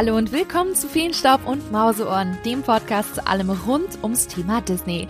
Hallo und willkommen zu Feenstaub und Mauseohren, dem Podcast zu allem rund ums Thema Disney.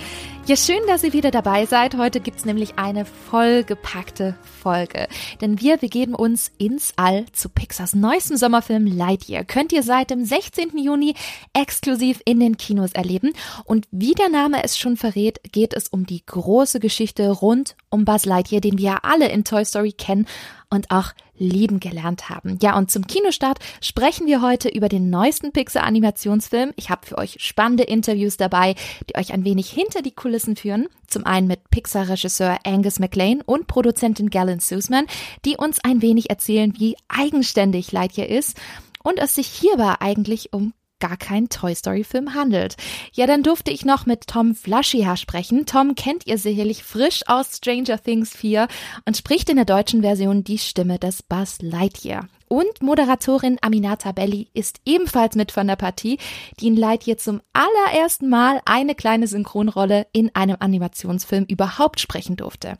Ja, schön, dass ihr wieder dabei seid. Heute gibt's nämlich eine vollgepackte Folge. Denn wir begeben uns ins All zu Pixars neuestem Sommerfilm Lightyear. Könnt ihr seit dem 16. Juni exklusiv in den Kinos erleben. Und wie der Name es schon verrät, geht es um die große Geschichte rund um Buzz Lightyear, den wir ja alle in Toy Story kennen und auch lieben gelernt haben. Ja, und zum Kinostart sprechen wir heute über den neuesten Pixar-Animationsfilm. Ich habe für euch spannende Interviews dabei, die euch ein wenig hinter die Kulissen führen. Zum einen mit Pixar-Regisseur Angus MacLean und Produzentin Galen Sussman, die uns ein wenig erzählen, wie eigenständig Lightyear ist und es sich hierbei eigentlich um gar kein Toy Story Film handelt. Ja, dann durfte ich noch mit Tom Flaschier sprechen. Tom kennt ihr sicherlich frisch aus Stranger Things 4 und spricht in der deutschen Version die Stimme des Buzz Lightyear. Und Moderatorin Aminata Belli ist ebenfalls mit von der Partie, die in Lightyear zum allerersten Mal eine kleine Synchronrolle in einem Animationsfilm überhaupt sprechen durfte.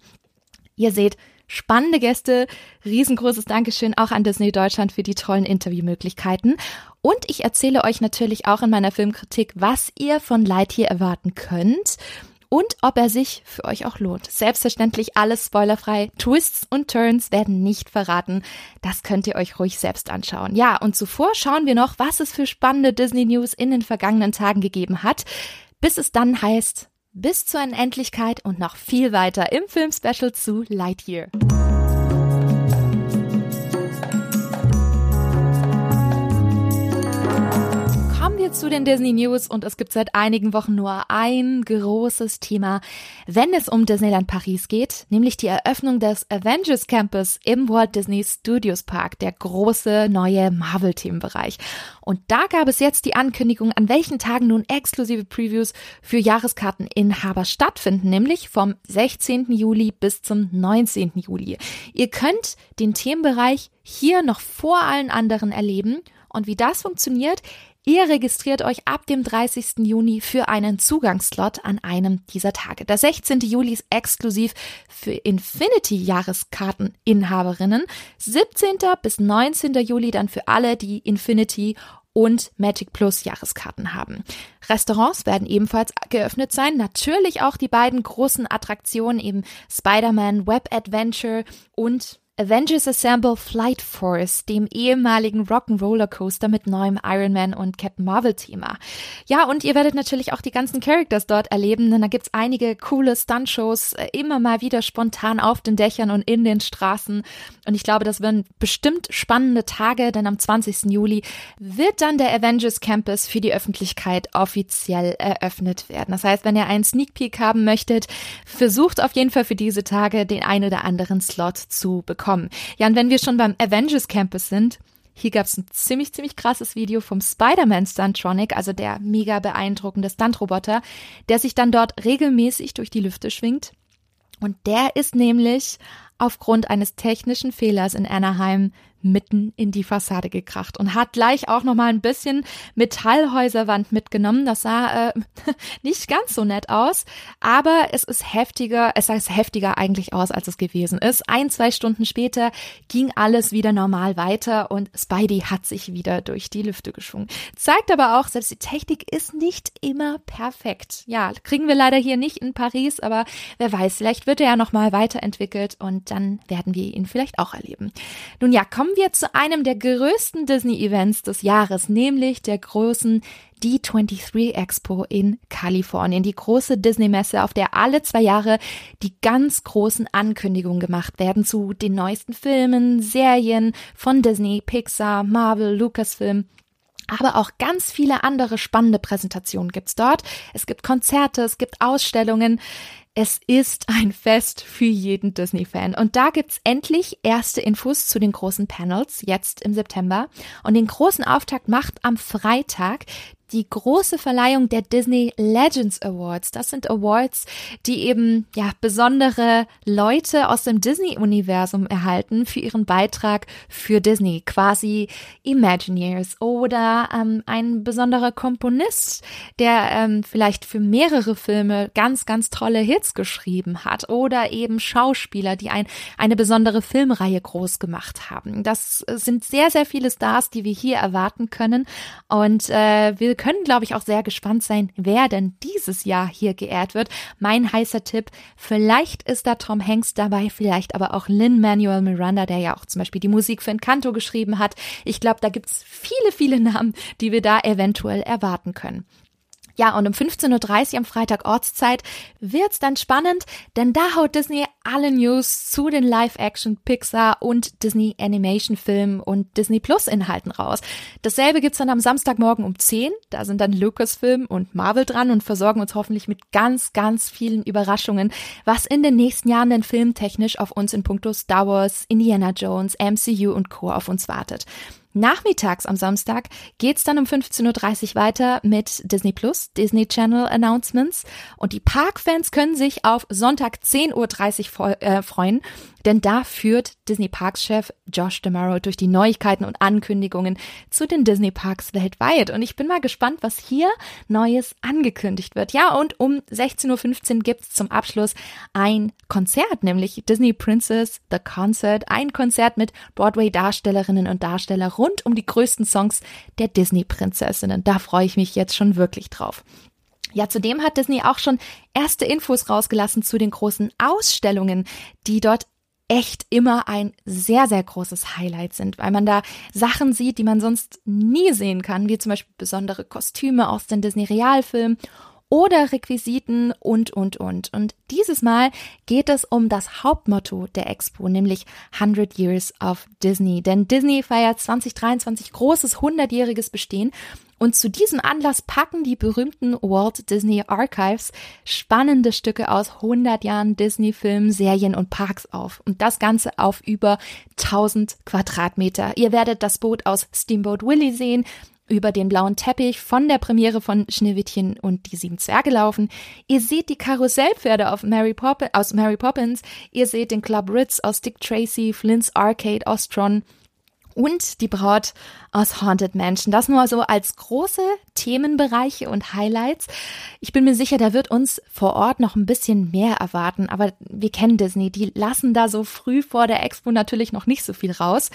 Ihr seht, spannende Gäste. Riesengroßes Dankeschön auch an Disney Deutschland für die tollen Interviewmöglichkeiten. Und ich erzähle euch natürlich auch in meiner Filmkritik, was ihr von Lightyear erwarten könnt und ob er sich für euch auch lohnt. Selbstverständlich alles spoilerfrei. Twists und Turns werden nicht verraten. Das könnt ihr euch ruhig selbst anschauen. Ja, und zuvor schauen wir noch, was es für spannende Disney News in den vergangenen Tagen gegeben hat, bis es dann heißt, bis zur Unendlichkeit und noch viel weiter im Filmspecial zu Lightyear. Wir zu den Disney News und es gibt seit einigen Wochen nur ein großes Thema, wenn es um Disneyland Paris geht, nämlich die Eröffnung des Avengers Campus im Walt Disney Studios Park, der große neue Marvel-Themenbereich. Und da gab es jetzt die Ankündigung, an welchen Tagen nun exklusive Previews für Jahreskarteninhaber stattfinden, nämlich vom 16. Juli bis zum 19. Juli. Ihr könnt den Themenbereich hier noch vor allen anderen erleben. Und wie das funktioniert, Ihr registriert euch ab dem 30. Juni für einen Zugangsslot an einem dieser Tage. Der 16. Juli ist exklusiv für Infinity-Jahreskarteninhaberinnen. 17. bis 19. Juli dann für alle, die Infinity und Magic Plus Jahreskarten haben. Restaurants werden ebenfalls geöffnet sein. Natürlich auch die beiden großen Attraktionen, eben Spider-Man Web Adventure und Avengers Assemble Flight Force, dem ehemaligen Rock'n'Roller Coaster mit neuem Iron Man und Captain Marvel Thema. Ja, und ihr werdet natürlich auch die ganzen Characters dort erleben, denn da gibt's einige coole Stuntshows äh, immer mal wieder spontan auf den Dächern und in den Straßen. Und ich glaube, das werden bestimmt spannende Tage, denn am 20. Juli wird dann der Avengers Campus für die Öffentlichkeit offiziell eröffnet werden. Das heißt, wenn ihr einen Sneak Peek haben möchtet, versucht auf jeden Fall für diese Tage den ein oder anderen Slot zu bekommen kommen. Ja, und wenn wir schon beim Avengers Campus sind, hier gab es ein ziemlich, ziemlich krasses Video vom Spider-Man Stuntronic, also der mega beeindruckende Stuntroboter, der sich dann dort regelmäßig durch die Lüfte schwingt. Und der ist nämlich aufgrund eines technischen Fehlers in Anaheim mitten in die Fassade gekracht und hat gleich auch noch mal ein bisschen Metallhäuserwand mitgenommen. Das sah äh, nicht ganz so nett aus, aber es ist heftiger, es sah heftiger eigentlich aus, als es gewesen ist. Ein, zwei Stunden später ging alles wieder normal weiter und Spidey hat sich wieder durch die Lüfte geschwungen. Zeigt aber auch, selbst die Technik ist nicht immer perfekt. Ja, kriegen wir leider hier nicht in Paris, aber wer weiß, vielleicht wird er ja noch mal weiterentwickelt und dann werden wir ihn vielleicht auch erleben. Nun ja, kommen kommen wir zu einem der größten Disney-Events des Jahres, nämlich der großen D23 Expo in Kalifornien, die große Disney-Messe, auf der alle zwei Jahre die ganz großen Ankündigungen gemacht werden zu den neuesten Filmen, Serien von Disney, Pixar, Marvel, Lucasfilm aber auch ganz viele andere spannende Präsentationen gibt's dort. Es gibt Konzerte, es gibt Ausstellungen. Es ist ein Fest für jeden Disney-Fan. Und da gibt's endlich erste Infos zu den großen Panels, jetzt im September. Und den großen Auftakt macht am Freitag die große Verleihung der Disney Legends Awards. Das sind Awards, die eben ja besondere Leute aus dem Disney-Universum erhalten für ihren Beitrag für Disney, quasi Imagineers oder ähm, ein besonderer Komponist, der ähm, vielleicht für mehrere Filme ganz, ganz tolle Hits geschrieben hat oder eben Schauspieler, die ein, eine besondere Filmreihe groß gemacht haben. Das sind sehr, sehr viele Stars, die wir hier erwarten können und äh, wir können, glaube ich, auch sehr gespannt sein, wer denn dieses Jahr hier geehrt wird. Mein heißer Tipp, vielleicht ist da Tom Hanks dabei, vielleicht aber auch Lin-Manuel Miranda, der ja auch zum Beispiel die Musik für Encanto geschrieben hat. Ich glaube, da gibt's viele, viele Namen, die wir da eventuell erwarten können. Ja, und um 15.30 Uhr am Freitag Ortszeit wird's dann spannend, denn da haut Disney alle News zu den Live-Action, Pixar und Disney Animation Filmen und Disney Plus Inhalten raus. Dasselbe gibt's dann am Samstagmorgen um 10. Da sind dann Lucasfilm und Marvel dran und versorgen uns hoffentlich mit ganz, ganz vielen Überraschungen, was in den nächsten Jahren denn filmtechnisch auf uns in puncto Star Wars, Indiana Jones, MCU und Co. auf uns wartet. Nachmittags am Samstag geht's dann um 15.30 Uhr weiter mit Disney Plus, Disney Channel Announcements. Und die Parkfans können sich auf Sonntag 10.30 Uhr äh, freuen, denn da führt Disney Parks Chef Josh DeMaro durch die Neuigkeiten und Ankündigungen zu den Disney Parks weltweit. Und ich bin mal gespannt, was hier Neues angekündigt wird. Ja, und um 16.15 Uhr gibt's zum Abschluss ein Konzert, nämlich Disney Princess The Concert. Ein Konzert mit Broadway-Darstellerinnen und Darstellern rund um die größten Songs der Disney-Prinzessinnen. Da freue ich mich jetzt schon wirklich drauf. Ja, zudem hat Disney auch schon erste Infos rausgelassen zu den großen Ausstellungen, die dort echt immer ein sehr, sehr großes Highlight sind, weil man da Sachen sieht, die man sonst nie sehen kann, wie zum Beispiel besondere Kostüme aus den Disney-Realfilmen oder Requisiten und, und, und. Und dieses Mal geht es um das Hauptmotto der Expo, nämlich 100 Years of Disney. Denn Disney feiert 2023 großes 100-jähriges Bestehen und zu diesem Anlass packen die berühmten Walt Disney Archives spannende Stücke aus 100 Jahren Disney-Filmen, Serien und Parks auf. Und das Ganze auf über 1000 Quadratmeter. Ihr werdet das Boot aus Steamboat Willie sehen, über den blauen Teppich von der Premiere von Schneewittchen und die sieben Zwerge laufen. Ihr seht die Karussellpferde auf Mary Poppins, aus Mary Poppins. Ihr seht den Club Ritz aus Dick Tracy, Flint's Arcade aus Tron und die Braut aus Haunted Mansion. Das nur so als große Themenbereiche und Highlights. Ich bin mir sicher, da wird uns vor Ort noch ein bisschen mehr erwarten, aber wir kennen Disney, die lassen da so früh vor der Expo natürlich noch nicht so viel raus.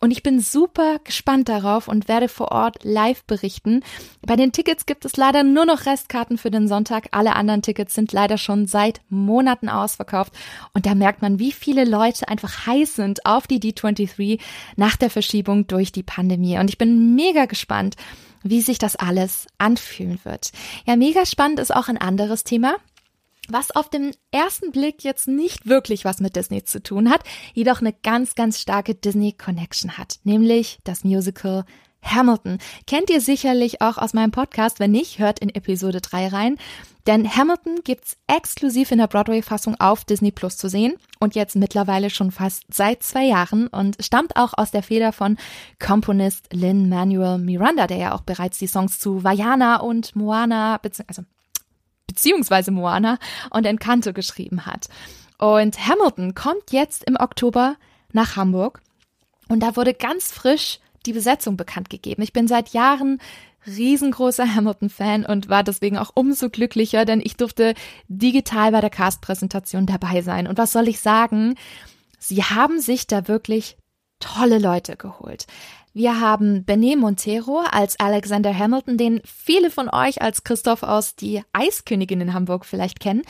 Und ich bin super gespannt darauf und werde vor Ort live berichten. Bei den Tickets gibt es leider nur noch Restkarten für den Sonntag. Alle anderen Tickets sind leider schon seit Monaten ausverkauft. Und da merkt man, wie viele Leute einfach heiß sind auf die D23 nach der Verschiebung durch die Pandemie. Und ich bin mega gespannt, wie sich das alles anfühlen wird. Ja, mega spannend ist auch ein anderes Thema was auf den ersten Blick jetzt nicht wirklich was mit Disney zu tun hat, jedoch eine ganz, ganz starke Disney Connection hat, nämlich das Musical Hamilton. Kennt ihr sicherlich auch aus meinem Podcast, wenn nicht, hört in Episode 3 rein. Denn Hamilton gibt's exklusiv in der Broadway-Fassung auf Disney Plus zu sehen und jetzt mittlerweile schon fast seit zwei Jahren und stammt auch aus der Feder von Komponist Lin Manuel Miranda, der ja auch bereits die Songs zu Vajana und Moana, also beziehungsweise Moana und Encanto geschrieben hat. Und Hamilton kommt jetzt im Oktober nach Hamburg und da wurde ganz frisch die Besetzung bekannt gegeben. Ich bin seit Jahren riesengroßer Hamilton-Fan und war deswegen auch umso glücklicher, denn ich durfte digital bei der Cast-Präsentation dabei sein. Und was soll ich sagen? Sie haben sich da wirklich tolle Leute geholt. Wir haben Benet Montero als Alexander Hamilton, den viele von euch als Christoph aus Die Eiskönigin in Hamburg vielleicht kennen.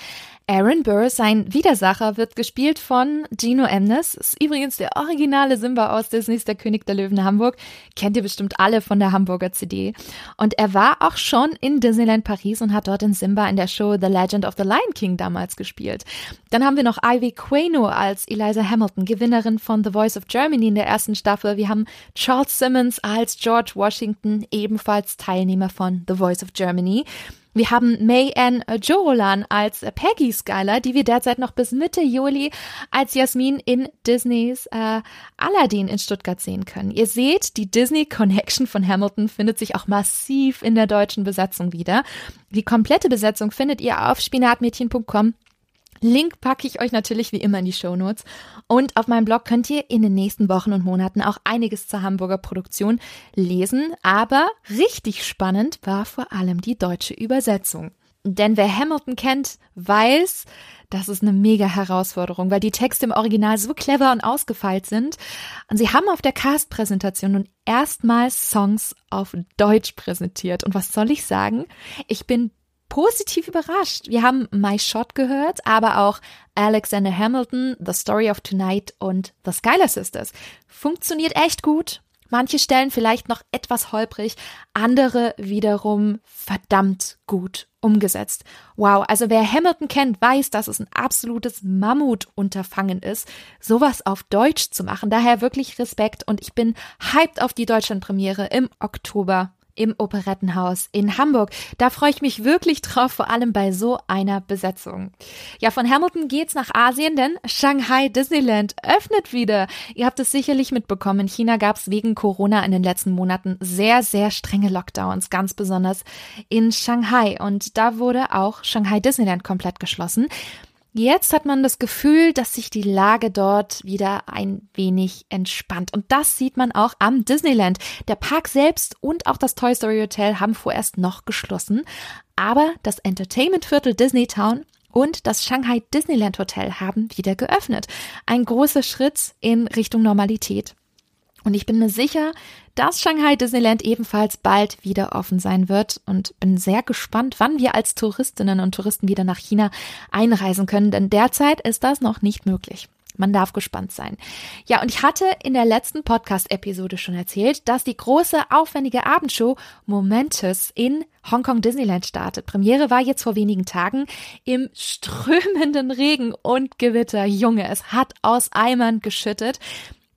Aaron Burr, sein Widersacher, wird gespielt von Gino Emnes. Ist übrigens der originale Simba aus Disneys Der König der Löwen Hamburg. Kennt ihr bestimmt alle von der Hamburger CD. Und er war auch schon in Disneyland Paris und hat dort in Simba in der Show The Legend of the Lion King damals gespielt. Dann haben wir noch Ivy Queno als Eliza Hamilton, Gewinnerin von The Voice of Germany in der ersten Staffel. Wir haben Charles Simmons als George Washington, ebenfalls Teilnehmer von The Voice of Germany. Wir haben May Ann Jolan als Peggy Skyler, die wir derzeit noch bis Mitte Juli als Jasmin in Disneys äh, Aladdin in Stuttgart sehen können. Ihr seht, die Disney Connection von Hamilton findet sich auch massiv in der deutschen Besetzung wieder. Die komplette Besetzung findet ihr auf spinatmädchen.com Link packe ich euch natürlich wie immer in die Show Notes. Und auf meinem Blog könnt ihr in den nächsten Wochen und Monaten auch einiges zur Hamburger Produktion lesen. Aber richtig spannend war vor allem die deutsche Übersetzung. Denn wer Hamilton kennt, weiß, das ist eine mega Herausforderung, weil die Texte im Original so clever und ausgefeilt sind. Und sie haben auf der Cast-Präsentation nun erstmals Songs auf Deutsch präsentiert. Und was soll ich sagen? Ich bin positiv überrascht. Wir haben My Shot gehört, aber auch Alexander Hamilton, The Story of Tonight und The Skylar Sisters. Funktioniert echt gut. Manche Stellen vielleicht noch etwas holprig, andere wiederum verdammt gut umgesetzt. Wow, also wer Hamilton kennt, weiß, dass es ein absolutes Mammutunterfangen ist, sowas auf Deutsch zu machen. Daher wirklich Respekt und ich bin hyped auf die Deutschlandpremiere im Oktober im Operettenhaus in Hamburg. Da freue ich mich wirklich drauf, vor allem bei so einer Besetzung. Ja, von Hamilton geht's nach Asien, denn Shanghai Disneyland öffnet wieder. Ihr habt es sicherlich mitbekommen. In China gab es wegen Corona in den letzten Monaten sehr, sehr strenge Lockdowns, ganz besonders in Shanghai. Und da wurde auch Shanghai Disneyland komplett geschlossen. Jetzt hat man das Gefühl, dass sich die Lage dort wieder ein wenig entspannt. Und das sieht man auch am Disneyland. Der Park selbst und auch das Toy Story Hotel haben vorerst noch geschlossen. Aber das Entertainment-Viertel Disney Town und das Shanghai Disneyland Hotel haben wieder geöffnet. Ein großer Schritt in Richtung Normalität. Und ich bin mir sicher, dass Shanghai Disneyland ebenfalls bald wieder offen sein wird und bin sehr gespannt, wann wir als Touristinnen und Touristen wieder nach China einreisen können, denn derzeit ist das noch nicht möglich. Man darf gespannt sein. Ja, und ich hatte in der letzten Podcast-Episode schon erzählt, dass die große, aufwendige Abendshow Momentous in Hongkong Disneyland startet. Premiere war jetzt vor wenigen Tagen im strömenden Regen und Gewitter. Junge, es hat aus Eimern geschüttet.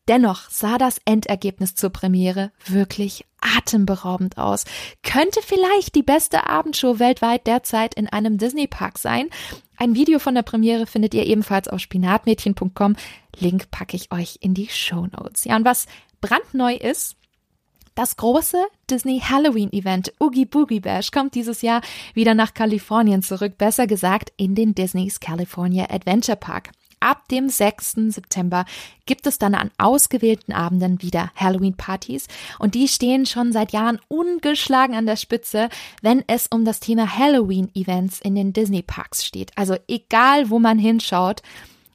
Dennoch sah das Endergebnis zur Premiere wirklich atemberaubend aus. Könnte vielleicht die beste Abendshow weltweit derzeit in einem Disney-Park sein. Ein Video von der Premiere findet ihr ebenfalls auf spinatmädchen.com. Link packe ich euch in die Show Notes. Ja, und was brandneu ist, das große Disney Halloween Event Oogie Boogie Bash kommt dieses Jahr wieder nach Kalifornien zurück, besser gesagt in den Disney's California Adventure Park. Ab dem 6. September gibt es dann an ausgewählten Abenden wieder Halloween-Partys und die stehen schon seit Jahren ungeschlagen an der Spitze, wenn es um das Thema Halloween-Events in den Disney-Parks steht. Also egal, wo man hinschaut,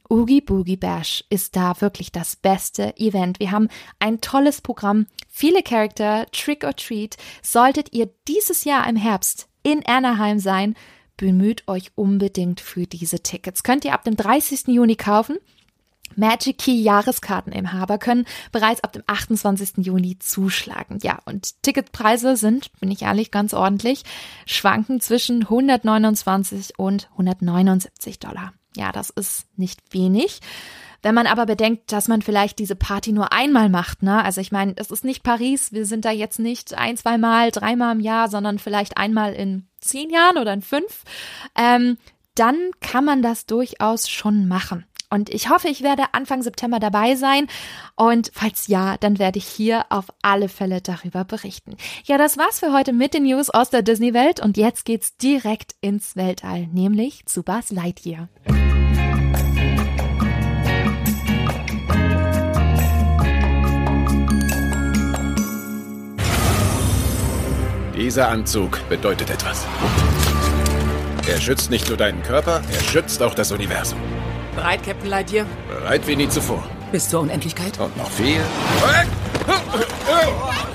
Oogie Boogie Bash ist da wirklich das beste Event. Wir haben ein tolles Programm, viele Charakter, Trick or Treat. Solltet ihr dieses Jahr im Herbst in Anaheim sein, bemüht euch unbedingt für diese Tickets. Könnt ihr ab dem 30. Juni kaufen. Magic Key Jahreskarten im Haber können bereits ab dem 28. Juni zuschlagen. Ja, und Ticketpreise sind, bin ich ehrlich, ganz ordentlich, schwanken zwischen 129 und 179 Dollar. Ja, das ist nicht wenig. Wenn man aber bedenkt, dass man vielleicht diese Party nur einmal macht, ne? Also ich meine, es ist nicht Paris, wir sind da jetzt nicht ein, zweimal, dreimal im Jahr, sondern vielleicht einmal in zehn Jahren oder in fünf, ähm, dann kann man das durchaus schon machen. Und ich hoffe, ich werde Anfang September dabei sein. Und falls ja, dann werde ich hier auf alle Fälle darüber berichten. Ja, das war's für heute mit den News aus der Disney-Welt. Und jetzt geht's direkt ins Weltall, nämlich zu Buzz Lightyear. Dieser Anzug bedeutet etwas. Er schützt nicht nur deinen Körper, er schützt auch das Universum. Bereit, Captain Lightyear? Bereit wie nie zuvor. Bis zur Unendlichkeit? Und noch viel.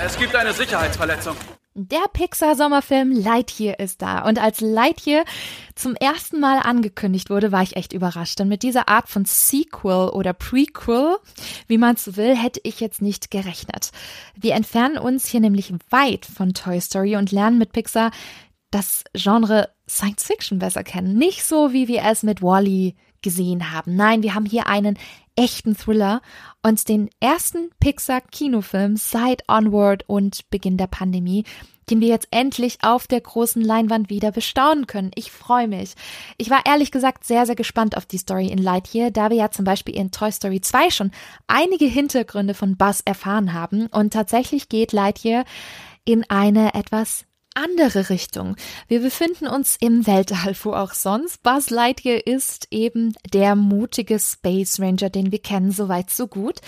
Es gibt eine Sicherheitsverletzung. Der Pixar-Sommerfilm Lightyear ist da. Und als Lightyear zum ersten Mal angekündigt wurde, war ich echt überrascht. Denn mit dieser Art von Sequel oder Prequel, wie man es will, hätte ich jetzt nicht gerechnet. Wir entfernen uns hier nämlich weit von Toy Story und lernen mit Pixar das Genre Science Fiction besser kennen. Nicht so, wie wir es mit Wally gesehen haben. Nein, wir haben hier einen echten Thriller und den ersten Pixar-Kinofilm seit Onward und Beginn der Pandemie. den wir jetzt endlich auf der großen Leinwand wieder bestaunen können. Ich freue mich. Ich war ehrlich gesagt sehr, sehr gespannt auf die Story in Lightyear, da wir ja zum Beispiel in Toy Story 2 schon einige Hintergründe von Buzz erfahren haben. Und tatsächlich geht Lightyear in eine etwas andere Richtung. Wir befinden uns im Weltall, wo auch sonst. Buzz Lightyear ist eben der mutige Space Ranger, den wir kennen, soweit so gut.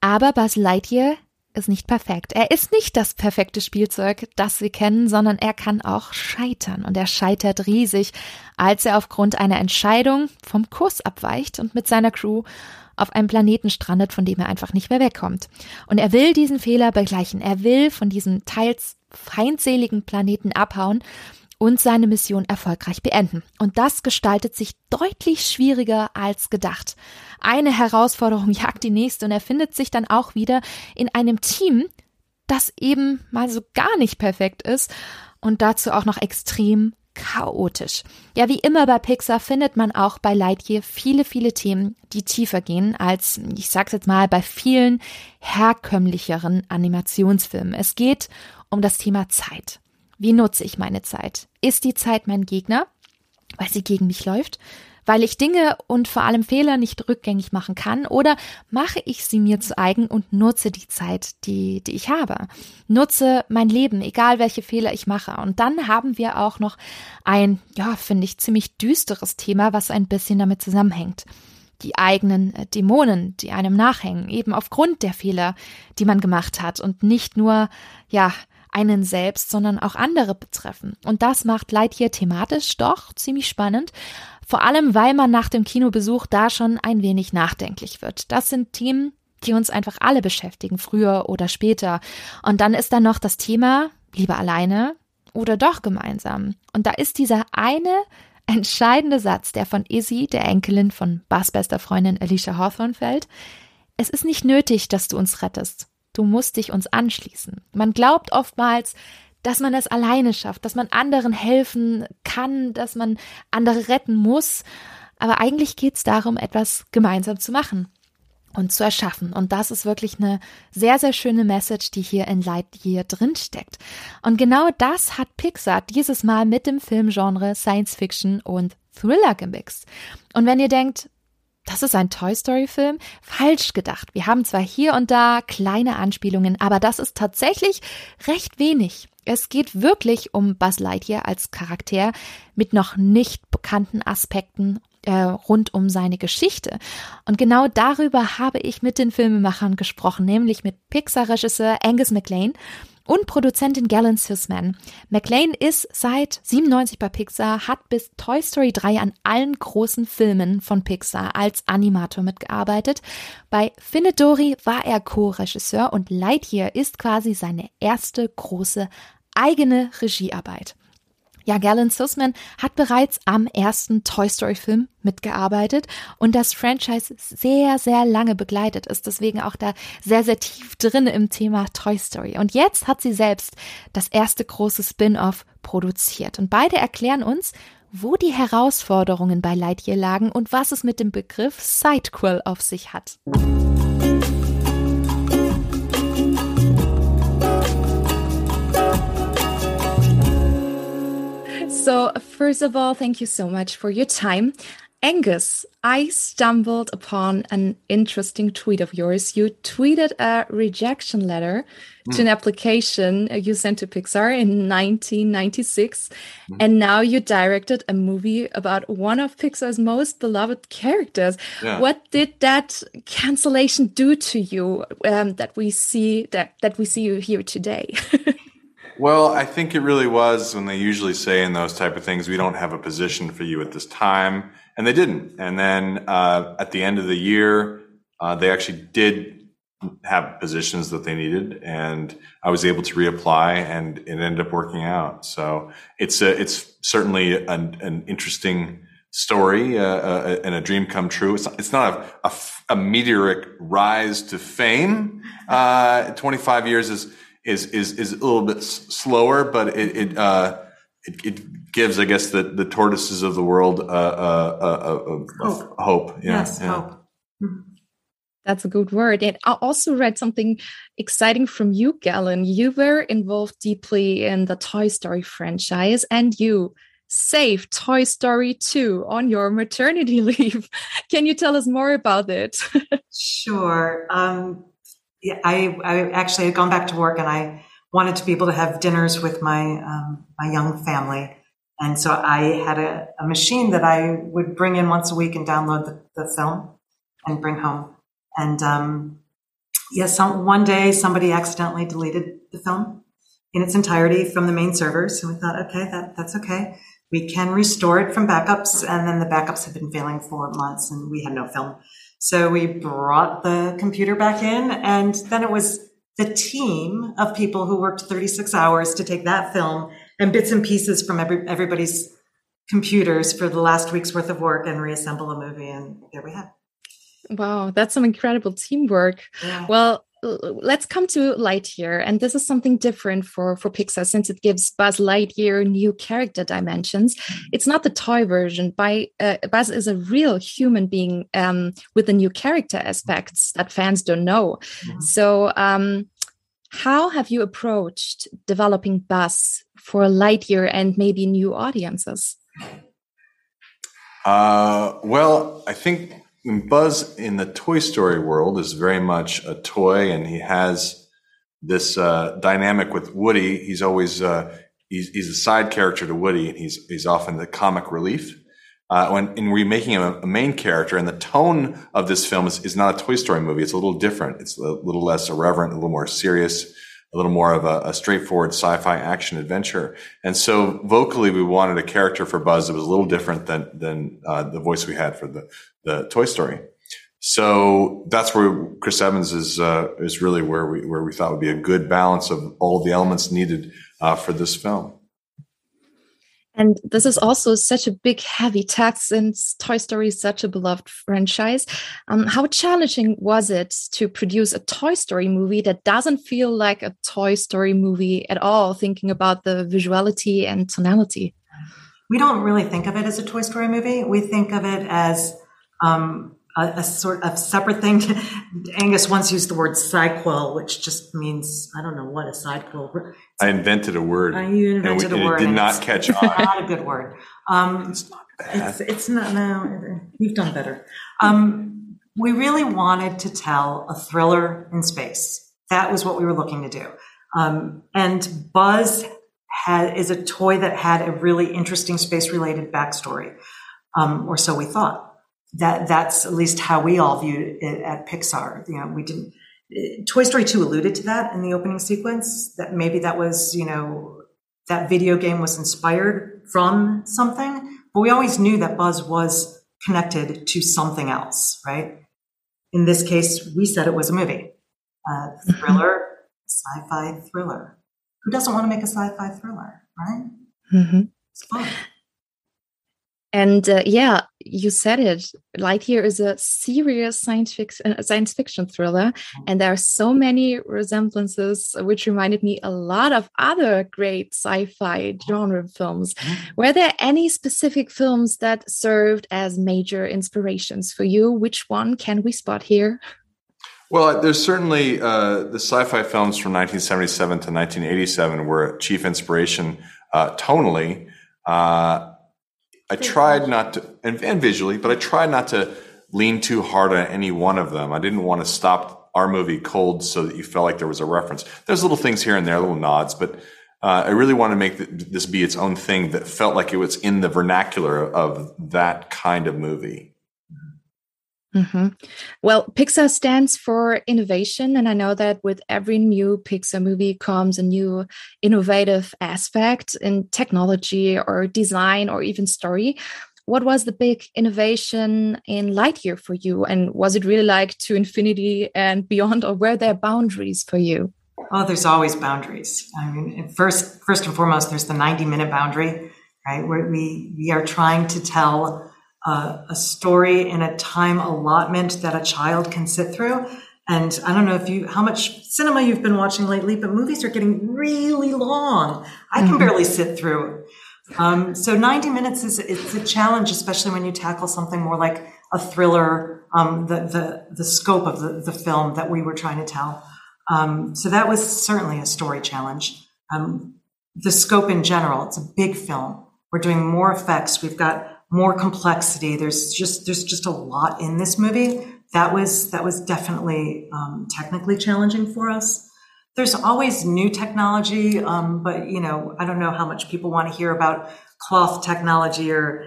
Aber Buzz Lightyear ist nicht perfekt. Er ist nicht das perfekte Spielzeug, das wir kennen, sondern er kann auch scheitern. Und er scheitert riesig, als er aufgrund einer Entscheidung vom Kurs abweicht und mit seiner Crew auf einem Planeten strandet, von dem er einfach nicht mehr wegkommt. Und er will diesen Fehler begleichen. Er will von diesem teils feindseligen Planeten abhauen und seine Mission erfolgreich beenden. Und das gestaltet sich deutlich schwieriger als gedacht. Eine Herausforderung jagt die nächste und er findet sich dann auch wieder in einem Team, das eben mal so gar nicht perfekt ist und dazu auch noch extrem chaotisch. Ja, wie immer bei Pixar findet man auch bei Lightyear viele, viele Themen, die tiefer gehen als, ich sag's jetzt mal, bei vielen herkömmlicheren Animationsfilmen. Es geht um das Thema Zeit. Wie nutze ich meine Zeit? Ist die Zeit mein Gegner, weil sie gegen mich läuft? Weil ich Dinge und vor allem Fehler nicht rückgängig machen kann? Oder mache ich sie mir zu eigen und nutze die Zeit, die, die ich habe? Nutze mein Leben, egal welche Fehler ich mache. Und dann haben wir auch noch ein, ja, finde ich, ziemlich düsteres Thema, was ein bisschen damit zusammenhängt die eigenen äh, Dämonen, die einem nachhängen, eben aufgrund der Fehler, die man gemacht hat und nicht nur, ja, einen selbst, sondern auch andere betreffen. Und das macht Lightyear thematisch doch ziemlich spannend. Vor allem, weil man nach dem Kinobesuch da schon ein wenig nachdenklich wird. Das sind Themen, die uns einfach alle beschäftigen, früher oder später. Und dann ist da noch das Thema, lieber alleine oder doch gemeinsam. Und da ist dieser eine entscheidende Satz, der von Izzy, der Enkelin von Bas bester Freundin Alicia Hawthorne fällt. Es ist nicht nötig, dass du uns rettest. Du musst dich uns anschließen. Man glaubt oftmals, dass man es alleine schafft, dass man anderen helfen kann, dass man andere retten muss. Aber eigentlich geht es darum, etwas gemeinsam zu machen und zu erschaffen. Und das ist wirklich eine sehr, sehr schöne Message, die hier in Lightyear drinsteckt. Und genau das hat Pixar dieses Mal mit dem Filmgenre Science Fiction und Thriller gemixt. Und wenn ihr denkt, das ist ein Toy Story Film? Falsch gedacht. Wir haben zwar hier und da kleine Anspielungen, aber das ist tatsächlich recht wenig. Es geht wirklich um Buzz Lightyear als Charakter mit noch nicht bekannten Aspekten äh, rund um seine Geschichte. Und genau darüber habe ich mit den Filmemachern gesprochen, nämlich mit Pixar-Regisseur Angus MacLean und Produzentin Galen Sisman. McLean ist seit 97 bei Pixar, hat bis Toy Story 3 an allen großen Filmen von Pixar als Animator mitgearbeitet. Bei Findet war er Co-Regisseur und Lightyear ist quasi seine erste große eigene Regiearbeit. Ja, Galen Sussman hat bereits am ersten Toy Story Film mitgearbeitet und das Franchise sehr, sehr lange begleitet ist, deswegen auch da sehr, sehr tief drin im Thema Toy Story. Und jetzt hat sie selbst das erste große Spin-off produziert und beide erklären uns, wo die Herausforderungen bei Lightyear lagen und was es mit dem Begriff Sidequel auf sich hat. So, first of all, thank you so much for your time. Angus, I stumbled upon an interesting tweet of yours. You tweeted a rejection letter mm. to an application you sent to Pixar in 1996. Mm. And now you directed a movie about one of Pixar's most beloved characters. Yeah. What did that cancellation do to you um, that we see that, that we see you here today? Well, I think it really was when they usually say in those type of things, we don't have a position for you at this time. And they didn't. And then uh, at the end of the year, uh, they actually did have positions that they needed. And I was able to reapply and it ended up working out. So it's a, it's certainly an, an interesting story uh, uh, and a dream come true. It's not, it's not a, a, a meteoric rise to fame. Uh, 25 years is, is is is a little bit slower, but it it, uh, it, it gives, I guess, the the tortoises of the world uh, uh, uh, uh, hope. hope. Yeah, yes, yeah. hope. Mm-hmm. That's a good word. And I also read something exciting from you, Galen. You were involved deeply in the Toy Story franchise and you saved Toy Story 2 on your maternity leave. Can you tell us more about it? sure. Um, yeah, I, I actually had gone back to work and I wanted to be able to have dinners with my, um, my young family. And so I had a, a, machine that I would bring in once a week and download the, the film and bring home. And um, yes, some, one day somebody accidentally deleted the film in its entirety from the main servers. And we thought, okay, that, that's okay. We can restore it from backups. And then the backups have been failing for months and we had no film. So we brought the computer back in and then it was the team of people who worked 36 hours to take that film and bits and pieces from every, everybody's computers for the last week's worth of work and reassemble a movie. And there we have. Wow, that's some incredible teamwork. Yeah. Well, let's come to Lightyear, and this is something different for for Pixar since it gives Buzz Lightyear new character dimensions. Mm-hmm. It's not the toy version. By uh, Buzz is a real human being um, with the new character aspects that fans don't know. Mm-hmm. So, um, how have you approached developing Buzz for Lightyear and maybe new audiences? Uh, well, I think Buzz in the Toy Story world is very much a toy, and he has this uh, dynamic with Woody. He's always uh, he's, he's a side character to Woody, and he's he's often the comic relief. Uh, when in remaking him a, a, main character, and the tone of this film is, is not a Toy Story movie. It's a little different. It's a little less irreverent, a little more serious, a little more of a, a straightforward sci-fi action adventure. And so vocally, we wanted a character for Buzz that was a little different than than uh, the voice we had for the the Toy Story. So that's where Chris Evans is uh, is really where we where we thought would be a good balance of all the elements needed uh, for this film. And this is also such a big, heavy task since Toy Story is such a beloved franchise. Um, how challenging was it to produce a Toy Story movie that doesn't feel like a Toy Story movie at all, thinking about the visuality and tonality? We don't really think of it as a Toy Story movie. We think of it as um, a, a, sort of separate thing. Angus once used the word sidequel, which just means I don't know what a sidequel. I invented a word. Uh, you invented we, a word. It did not catch on. Not a good word. Um, it's not bad. It's, it's not. No, you've done better. Um, we really wanted to tell a thriller in space. That was what we were looking to do. Um, and Buzz had, is a toy that had a really interesting space related backstory, um, or so we thought that that's at least how we all viewed it at Pixar. You know, we didn't. Toy Story 2 alluded to that in the opening sequence. That maybe that was, you know, that video game was inspired from something, but we always knew that Buzz was connected to something else, right? In this case, we said it was a movie, a thriller, sci-fi thriller. Who doesn't want to make a sci-fi thriller, right? Mm-hmm. It's fun. And uh, yeah, you said it. Lightyear is a serious science fiction, uh, science fiction thriller, mm-hmm. and there are so many resemblances, which reminded me a lot of other great sci-fi genre films. Mm-hmm. Were there any specific films that served as major inspirations for you? Which one can we spot here? Well, there's certainly uh, the sci-fi films from 1977 to 1987 were a chief inspiration uh, tonally. Uh, I tried not to, and, and visually, but I tried not to lean too hard on any one of them. I didn't want to stop our movie cold so that you felt like there was a reference. There's little things here and there, little nods, but uh, I really want to make this be its own thing that felt like it was in the vernacular of that kind of movie. Mm-hmm. Well, Pixar stands for innovation. And I know that with every new Pixar movie comes a new innovative aspect in technology or design or even story. What was the big innovation in Lightyear for you? And was it really like to infinity and beyond, or were there boundaries for you? Oh, there's always boundaries. I mean, first, first and foremost, there's the 90 minute boundary, right? Where we, we are trying to tell uh, a story in a time allotment that a child can sit through. And I don't know if you, how much cinema you've been watching lately, but movies are getting really long. I can mm-hmm. barely sit through Um, so 90 minutes is it's a challenge, especially when you tackle something more like a thriller, um, the, the, the scope of the, the film that we were trying to tell. Um, so that was certainly a story challenge. Um, the scope in general, it's a big film. We're doing more effects. We've got more complexity. There's just, there's just a lot in this movie. That was, that was definitely, um, technically challenging for us. There's always new technology, um, but you know, I don't know how much people want to hear about cloth technology or,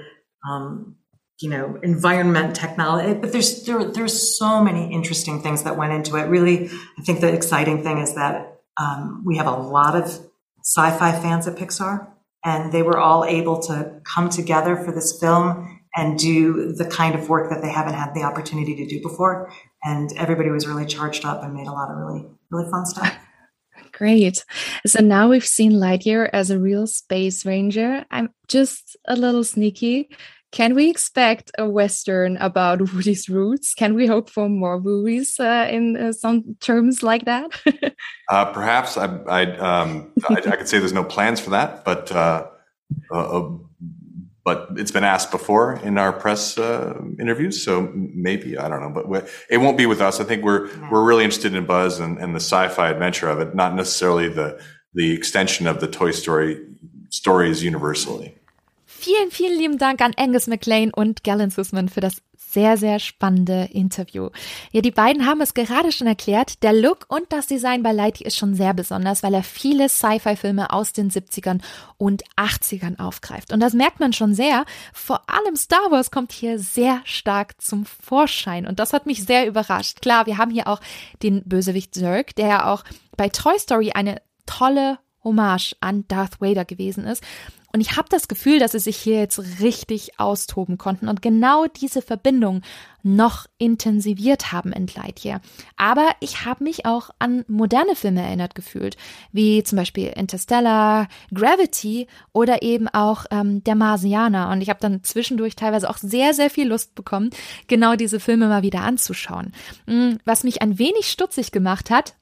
um, you know, environment technology, but there's, there, there's so many interesting things that went into it. Really, I think the exciting thing is that, um, we have a lot of sci-fi fans at Pixar and they were all able to come together for this film and do the kind of work that they haven't had the opportunity to do before. And everybody was really charged up and made a lot of really, really fun stuff. Great. So now we've seen Lightyear as a real space ranger. I'm just a little sneaky. Can we expect a Western about Woody's roots? Can we hope for more movies uh, in uh, some terms like that? uh, perhaps. I, I, um, I, I, could say there's no plans for that, but uh, uh, uh, but it's been asked before in our press interviews, so maybe I don't know, but it won't be with us. I think we're we're really interested in Buzz and, and the sci-fi adventure of it, not necessarily the the extension of the Toy Story stories universally. Vielen, vielen lieben Dank an Angus McLean und Galen Sussman für das sehr, sehr spannende Interview. Ja, die beiden haben es gerade schon erklärt. Der Look und das Design bei Lightyear ist schon sehr besonders, weil er viele Sci-Fi-Filme aus den 70ern und 80ern aufgreift. Und das merkt man schon sehr. Vor allem Star Wars kommt hier sehr stark zum Vorschein. Und das hat mich sehr überrascht. Klar, wir haben hier auch den Bösewicht Zurg, der ja auch bei Toy Story eine tolle Hommage an Darth Vader gewesen ist. Und ich habe das Gefühl, dass sie sich hier jetzt richtig austoben konnten und genau diese Verbindung noch intensiviert haben in Lightyear. Aber ich habe mich auch an moderne Filme erinnert gefühlt, wie zum Beispiel Interstellar, Gravity oder eben auch ähm, Der Marsianer. Und ich habe dann zwischendurch teilweise auch sehr, sehr viel Lust bekommen, genau diese Filme mal wieder anzuschauen. Hm, was mich ein wenig stutzig gemacht hat,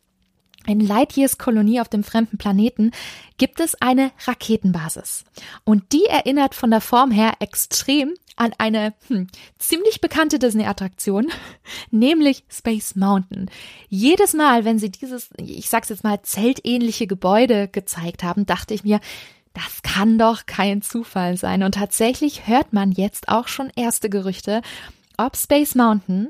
in Lightyears Kolonie auf dem fremden Planeten gibt es eine Raketenbasis. Und die erinnert von der Form her extrem an eine hm, ziemlich bekannte Disney-Attraktion, nämlich Space Mountain. Jedes Mal, wenn sie dieses, ich sag's jetzt mal, zeltähnliche Gebäude gezeigt haben, dachte ich mir, das kann doch kein Zufall sein. Und tatsächlich hört man jetzt auch schon erste Gerüchte, ob Space Mountain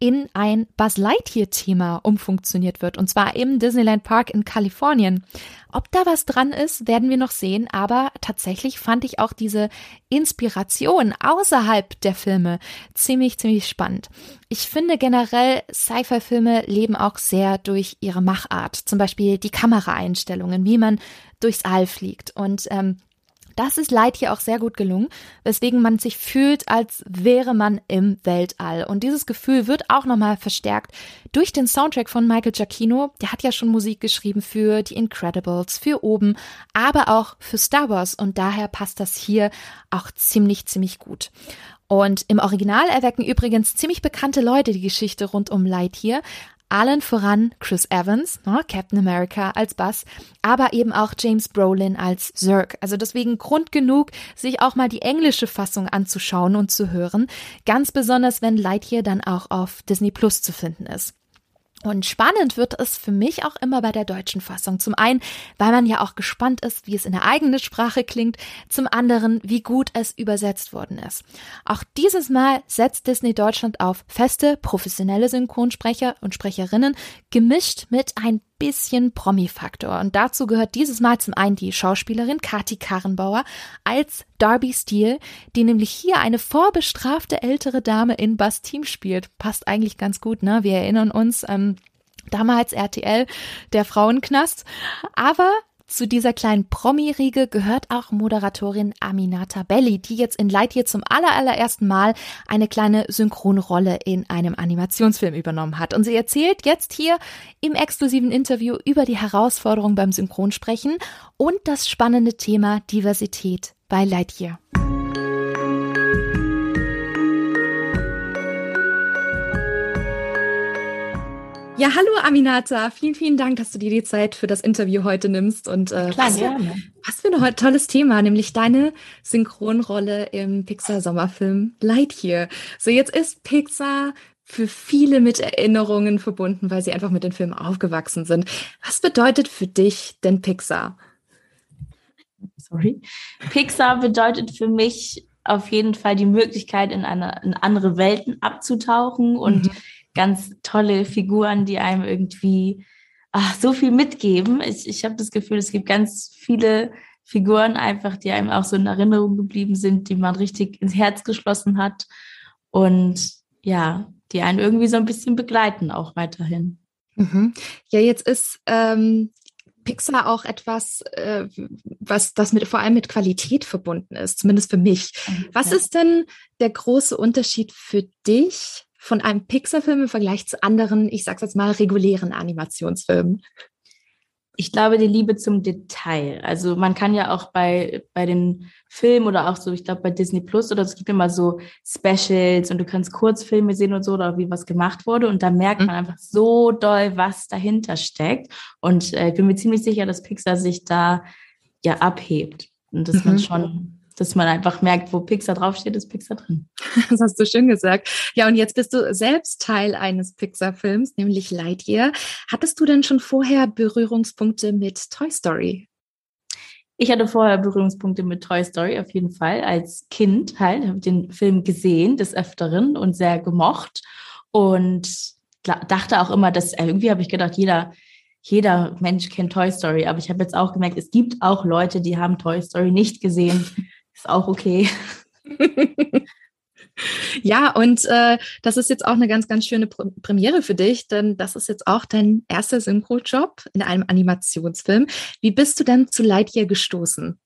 in ein Buzz Lightyear-Thema umfunktioniert wird, und zwar im Disneyland Park in Kalifornien. Ob da was dran ist, werden wir noch sehen, aber tatsächlich fand ich auch diese Inspiration außerhalb der Filme ziemlich, ziemlich spannend. Ich finde generell, Sci-Fi-Filme leben auch sehr durch ihre Machart, zum Beispiel die Kameraeinstellungen, wie man durchs All fliegt und ähm, das ist Light hier auch sehr gut gelungen, weswegen man sich fühlt, als wäre man im Weltall. Und dieses Gefühl wird auch nochmal verstärkt durch den Soundtrack von Michael Giacchino. Der hat ja schon Musik geschrieben für die Incredibles, für Oben, aber auch für Star Wars. Und daher passt das hier auch ziemlich, ziemlich gut. Und im Original erwecken übrigens ziemlich bekannte Leute die Geschichte rund um Lightyear. Allen voran Chris Evans, ne, Captain America als Bass, aber eben auch James Brolin als Zurg. Also deswegen Grund genug, sich auch mal die englische Fassung anzuschauen und zu hören. Ganz besonders, wenn Lightyear dann auch auf Disney Plus zu finden ist. Und spannend wird es für mich auch immer bei der deutschen Fassung. Zum einen, weil man ja auch gespannt ist, wie es in der eigenen Sprache klingt. Zum anderen, wie gut es übersetzt worden ist. Auch dieses Mal setzt Disney Deutschland auf feste, professionelle Synchronsprecher und Sprecherinnen, gemischt mit ein bisschen Promi-Faktor. Und dazu gehört dieses Mal zum einen die Schauspielerin Kati Karrenbauer als Darby Steele, die nämlich hier eine vorbestrafte ältere Dame in Bass Team spielt. Passt eigentlich ganz gut, ne? Wir erinnern uns, ähm, damals RTL, der Frauenknast. Aber zu dieser kleinen Promi-Riege gehört auch Moderatorin Aminata Belli, die jetzt in Lightyear zum allerersten Mal eine kleine Synchronrolle in einem Animationsfilm übernommen hat. Und sie erzählt jetzt hier im exklusiven Interview über die Herausforderung beim Synchronsprechen und das spannende Thema Diversität bei Lightyear. Ja, hallo Aminata. Vielen, vielen Dank, dass du dir die Zeit für das Interview heute nimmst und äh, Klar, ein Was für ein tolles Thema, nämlich deine Synchronrolle im Pixar-Sommerfilm Lightyear. So, jetzt ist Pixar für viele mit Erinnerungen verbunden, weil sie einfach mit den Filmen aufgewachsen sind. Was bedeutet für dich denn Pixar? Sorry. Pixar bedeutet für mich auf jeden Fall die Möglichkeit, in, eine, in andere Welten abzutauchen und mhm. Ganz tolle Figuren, die einem irgendwie ach, so viel mitgeben. Ich, ich habe das Gefühl, es gibt ganz viele Figuren einfach, die einem auch so in Erinnerung geblieben sind, die man richtig ins Herz geschlossen hat. Und ja, die einen irgendwie so ein bisschen begleiten, auch weiterhin. Mhm. Ja, jetzt ist ähm, Pixar auch etwas, äh, was das mit vor allem mit Qualität verbunden ist, zumindest für mich. Was ist denn der große Unterschied für dich von einem Pixar-Film im Vergleich zu anderen, ich sag's jetzt mal, regulären Animationsfilmen? ich glaube, die Liebe zum Detail. Also man kann ja auch bei, bei den Filmen oder auch so, ich glaube bei Disney Plus oder so, es gibt immer so Specials und du kannst Kurzfilme sehen und so oder wie was gemacht wurde und da merkt man mhm. einfach so doll, was dahinter steckt. Und äh, ich bin mir ziemlich sicher, dass Pixar sich da ja abhebt und dass mhm. man schon dass man einfach merkt, wo Pixar draufsteht, ist Pixar drin. Das hast du schön gesagt. Ja, und jetzt bist du selbst Teil eines Pixar-Films, nämlich Lightyear. Hattest du denn schon vorher Berührungspunkte mit Toy Story? Ich hatte vorher Berührungspunkte mit Toy Story auf jeden Fall. Als Kind halt, habe den Film gesehen des Öfteren und sehr gemocht und dachte auch immer, dass irgendwie habe ich gedacht, jeder jeder Mensch kennt Toy Story, aber ich habe jetzt auch gemerkt, es gibt auch Leute, die haben Toy Story nicht gesehen. Ist auch okay. Ja, und äh, das ist jetzt auch eine ganz, ganz schöne Pr Premiere für dich, denn das ist jetzt auch dein erster Synchro-Job in einem Animationsfilm. Wie bist du denn zu Lightyear gestoßen?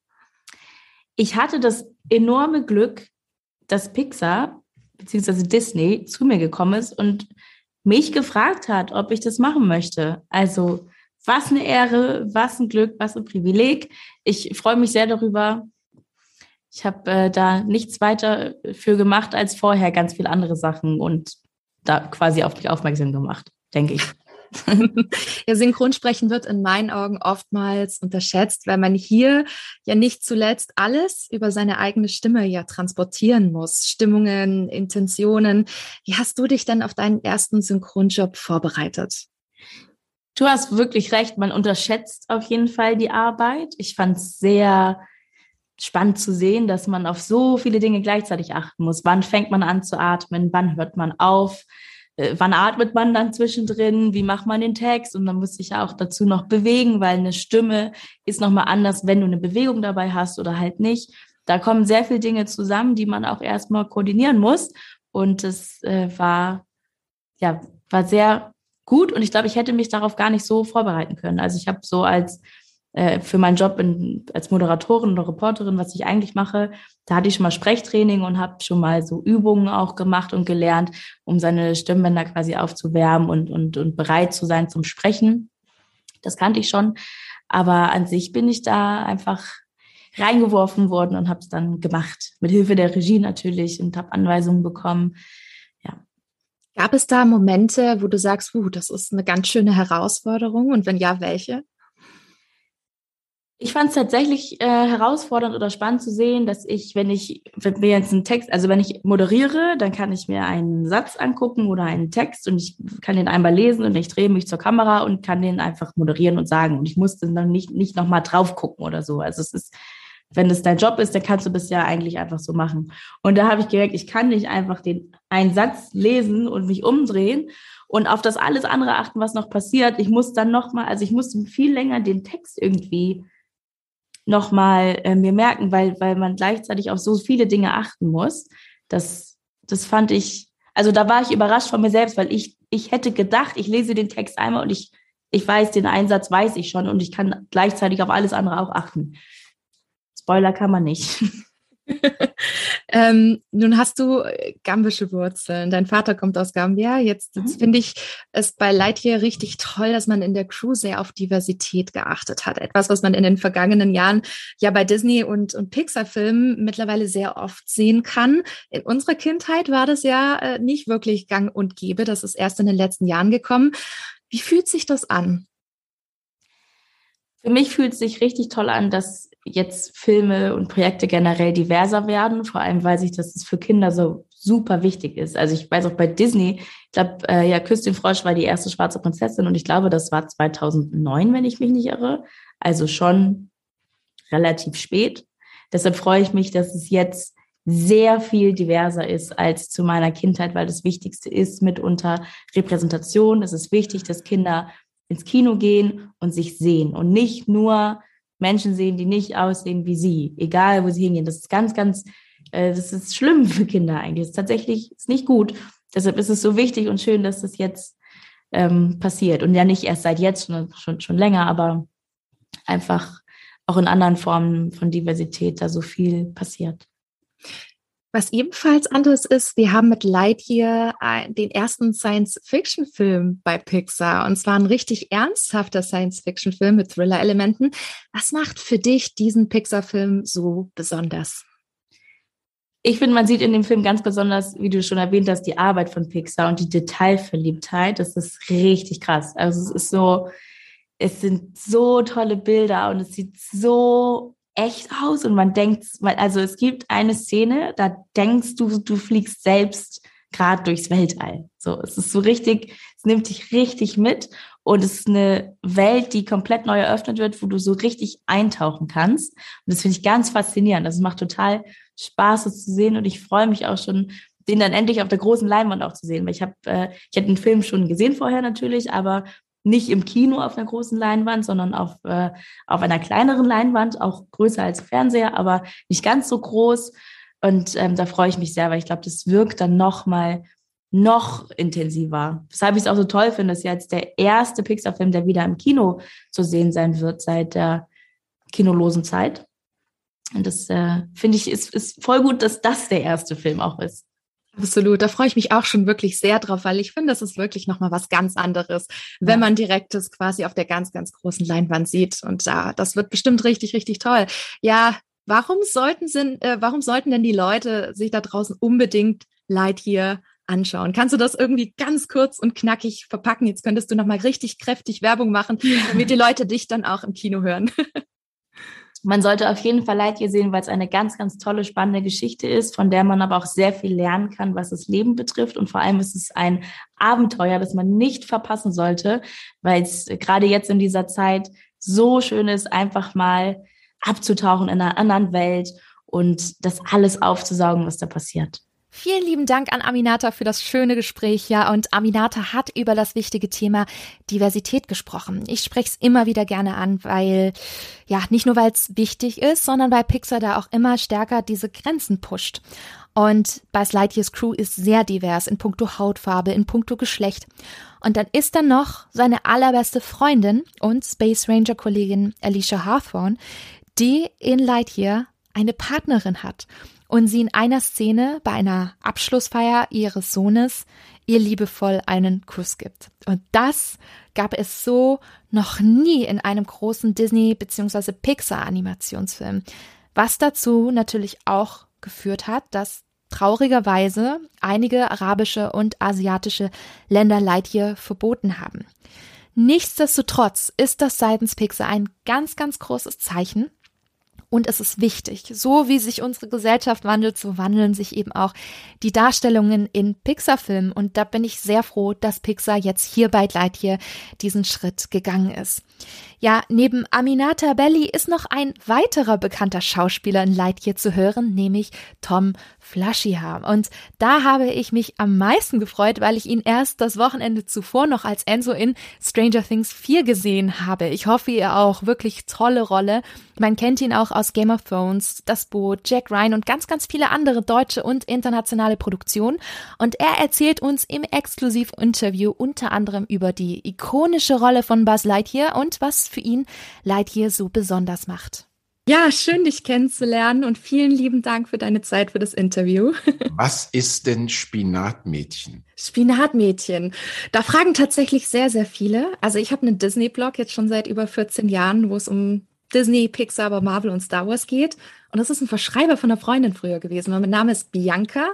Ich hatte das enorme Glück, dass Pixar bzw. Disney zu mir gekommen ist und mich gefragt hat, ob ich das machen möchte. Also was eine Ehre, was ein Glück, was ein Privileg. Ich freue mich sehr darüber, ich habe äh, da nichts weiter für gemacht als vorher ganz viele andere Sachen und da quasi auf mich aufmerksam gemacht, denke ich. ja, Synchronsprechen wird in meinen Augen oftmals unterschätzt, weil man hier ja nicht zuletzt alles über seine eigene Stimme ja transportieren muss. Stimmungen, Intentionen. Wie hast du dich denn auf deinen ersten Synchronjob vorbereitet? Du hast wirklich recht, man unterschätzt auf jeden Fall die Arbeit. Ich fand es sehr spannend zu sehen, dass man auf so viele Dinge gleichzeitig achten muss. Wann fängt man an zu atmen? Wann hört man auf? Äh, wann atmet man dann zwischendrin? Wie macht man den Text? Und dann muss ich ja auch dazu noch bewegen, weil eine Stimme ist nochmal anders, wenn du eine Bewegung dabei hast oder halt nicht. Da kommen sehr viele Dinge zusammen, die man auch erstmal koordinieren muss. Und es äh, war, ja, war sehr gut. Und ich glaube, ich hätte mich darauf gar nicht so vorbereiten können. Also ich habe so als äh, für meinen Job in, als Moderatorin oder Reporterin, was ich eigentlich mache, da hatte ich schon mal Sprechtraining und habe schon mal so Übungen auch gemacht und gelernt, um seine Stimmbänder quasi aufzuwärmen und, und, und bereit zu sein zum Sprechen. Das kannte ich schon. Aber an sich bin ich da einfach reingeworfen worden und habe es dann gemacht. Mit Hilfe der Regie natürlich und habe Anweisungen bekommen. Gab es da Momente, wo du sagst, uh, das ist eine ganz schöne Herausforderung? Und wenn ja, welche? Ich fand es tatsächlich äh, herausfordernd oder spannend zu sehen, dass ich, wenn ich, wenn mir jetzt einen Text, also wenn ich moderiere, dann kann ich mir einen Satz angucken oder einen Text und ich kann den einmal lesen und ich drehe mich zur Kamera und kann den einfach moderieren und sagen. Und ich muss dann nicht, nicht nochmal drauf gucken oder so. Also es ist, wenn es dein Job ist, dann kannst du das ja eigentlich einfach so machen. Und da habe ich gemerkt, ich kann nicht einfach den einen Satz lesen und mich umdrehen und auf das alles andere achten, was noch passiert. Ich muss dann nochmal, also ich musste viel länger den Text irgendwie nochmal äh, mir merken, weil, weil man gleichzeitig auf so viele Dinge achten muss. Das, das fand ich, also da war ich überrascht von mir selbst, weil ich, ich hätte gedacht, ich lese den Text einmal und ich, ich weiß, den Einsatz weiß ich schon und ich kann gleichzeitig auf alles andere auch achten. Spoiler kann man nicht. ähm, nun hast du äh, gambische Wurzeln. Dein Vater kommt aus Gambia. Jetzt, jetzt mhm. finde ich es bei Lightyear richtig toll, dass man in der Crew sehr auf Diversität geachtet hat. Etwas, was man in den vergangenen Jahren ja bei Disney und, und Pixar-Filmen mittlerweile sehr oft sehen kann. In unserer Kindheit war das ja äh, nicht wirklich gang und gäbe. Das ist erst in den letzten Jahren gekommen. Wie fühlt sich das an? Für mich fühlt es sich richtig toll an, dass jetzt Filme und Projekte generell diverser werden, vor allem weil sich das für Kinder so super wichtig ist. Also ich weiß auch bei Disney, ich glaube, äh, ja, Küss den Frosch war die erste schwarze Prinzessin und ich glaube, das war 2009, wenn ich mich nicht irre. Also schon relativ spät. Deshalb freue ich mich, dass es jetzt sehr viel diverser ist als zu meiner Kindheit, weil das Wichtigste ist mitunter Repräsentation. Es ist wichtig, dass Kinder ins Kino gehen und sich sehen und nicht nur Menschen sehen, die nicht aussehen wie sie, egal wo sie hingehen. Das ist ganz, ganz, äh, das ist schlimm für Kinder eigentlich. Das ist tatsächlich ist nicht gut. Deshalb ist es so wichtig und schön, dass das jetzt ähm, passiert. Und ja nicht erst seit jetzt, schon, schon, schon länger, aber einfach auch in anderen Formen von Diversität da so viel passiert. Was ebenfalls anderes ist, wir haben mit Lightyear den ersten Science-Fiction-Film bei Pixar und zwar ein richtig ernsthafter Science-Fiction-Film mit Thriller-Elementen. Was macht für dich diesen Pixar-Film so besonders? Ich finde, man sieht in dem Film ganz besonders, wie du schon erwähnt hast, die Arbeit von Pixar und die Detailverliebtheit. Das ist richtig krass. Also es ist so, es sind so tolle Bilder und es sieht so echt aus und man denkt, also es gibt eine Szene, da denkst du, du fliegst selbst gerade durchs Weltall. So, es ist so richtig, es nimmt dich richtig mit und es ist eine Welt, die komplett neu eröffnet wird, wo du so richtig eintauchen kannst. Und das finde ich ganz faszinierend. Das macht total Spaß, es zu sehen und ich freue mich auch schon, den dann endlich auf der großen Leinwand auch zu sehen, weil ich habe, äh, ich hätte den Film schon gesehen vorher natürlich, aber nicht im Kino auf einer großen Leinwand, sondern auf, äh, auf einer kleineren Leinwand, auch größer als Fernseher, aber nicht ganz so groß. Und ähm, da freue ich mich sehr, weil ich glaube, das wirkt dann noch mal noch intensiver. Weshalb ich es auch so toll finde, ist jetzt der erste Pixar-Film, der wieder im Kino zu sehen sein wird seit der kinolosen Zeit. Und das äh, finde ich ist, ist voll gut, dass das der erste Film auch ist. Absolut, da freue ich mich auch schon wirklich sehr drauf, weil ich finde, das ist wirklich nochmal was ganz anderes, wenn man direkt das quasi auf der ganz, ganz großen Leinwand sieht. Und da, das wird bestimmt richtig, richtig toll. Ja, warum sollten, sind, äh, warum sollten denn die Leute sich da draußen unbedingt Lightyear anschauen? Kannst du das irgendwie ganz kurz und knackig verpacken? Jetzt könntest du nochmal richtig kräftig Werbung machen, damit die Leute dich dann auch im Kino hören. Man sollte auf jeden Fall Lightyear sehen, weil es eine ganz, ganz tolle, spannende Geschichte ist, von der man aber auch sehr viel lernen kann, was das Leben betrifft. Und vor allem ist es ein Abenteuer, das man nicht verpassen sollte, weil es gerade jetzt in dieser Zeit so schön ist, einfach mal abzutauchen in einer anderen Welt und das alles aufzusaugen, was da passiert. Vielen lieben Dank an Aminata für das schöne Gespräch. Ja, und Aminata hat über das wichtige Thema Diversität gesprochen. Ich spreche es immer wieder gerne an, weil, ja, nicht nur weil es wichtig ist, sondern weil Pixar da auch immer stärker diese Grenzen pusht. Und Buzz Lightyears Crew ist sehr divers in puncto Hautfarbe, in puncto Geschlecht. Und dann ist da noch seine allerbeste Freundin und Space Ranger Kollegin Alicia Hawthorne, die in Lightyear eine Partnerin hat und sie in einer Szene bei einer Abschlussfeier ihres Sohnes ihr liebevoll einen Kuss gibt. Und das gab es so noch nie in einem großen Disney- bzw. Pixar-Animationsfilm, was dazu natürlich auch geführt hat, dass traurigerweise einige arabische und asiatische Länder Lightyear verboten haben. Nichtsdestotrotz ist das seitens Pixar ein ganz, ganz großes Zeichen und es ist wichtig. So wie sich unsere Gesellschaft wandelt, so wandeln sich eben auch die Darstellungen in Pixar-Filmen. Und da bin ich sehr froh, dass Pixar jetzt hier bei Lightyear diesen Schritt gegangen ist. Ja, neben Aminata Belli ist noch ein weiterer bekannter Schauspieler in Lightyear zu hören, nämlich Tom Flashiha. Und da habe ich mich am meisten gefreut, weil ich ihn erst das Wochenende zuvor noch als Enzo in Stranger Things 4 gesehen habe. Ich hoffe, ihr auch. Wirklich tolle Rolle. Man kennt ihn auch aus Game of Thrones, Das Boot, Jack Ryan und ganz, ganz viele andere deutsche und internationale Produktionen. Und er erzählt uns im Exklusiv-Interview unter anderem über die ikonische Rolle von Buzz Lightyear und was für ihn Lightyear so besonders macht. Ja, schön, dich kennenzulernen und vielen lieben Dank für deine Zeit für das Interview. Was ist denn Spinatmädchen? Spinatmädchen. Da fragen tatsächlich sehr, sehr viele. Also ich habe einen Disney-Blog jetzt schon seit über 14 Jahren, wo es um Disney, Pixar, aber Marvel und Star Wars geht. Und das ist ein Verschreiber von einer Freundin früher gewesen. Mein Name ist Bianca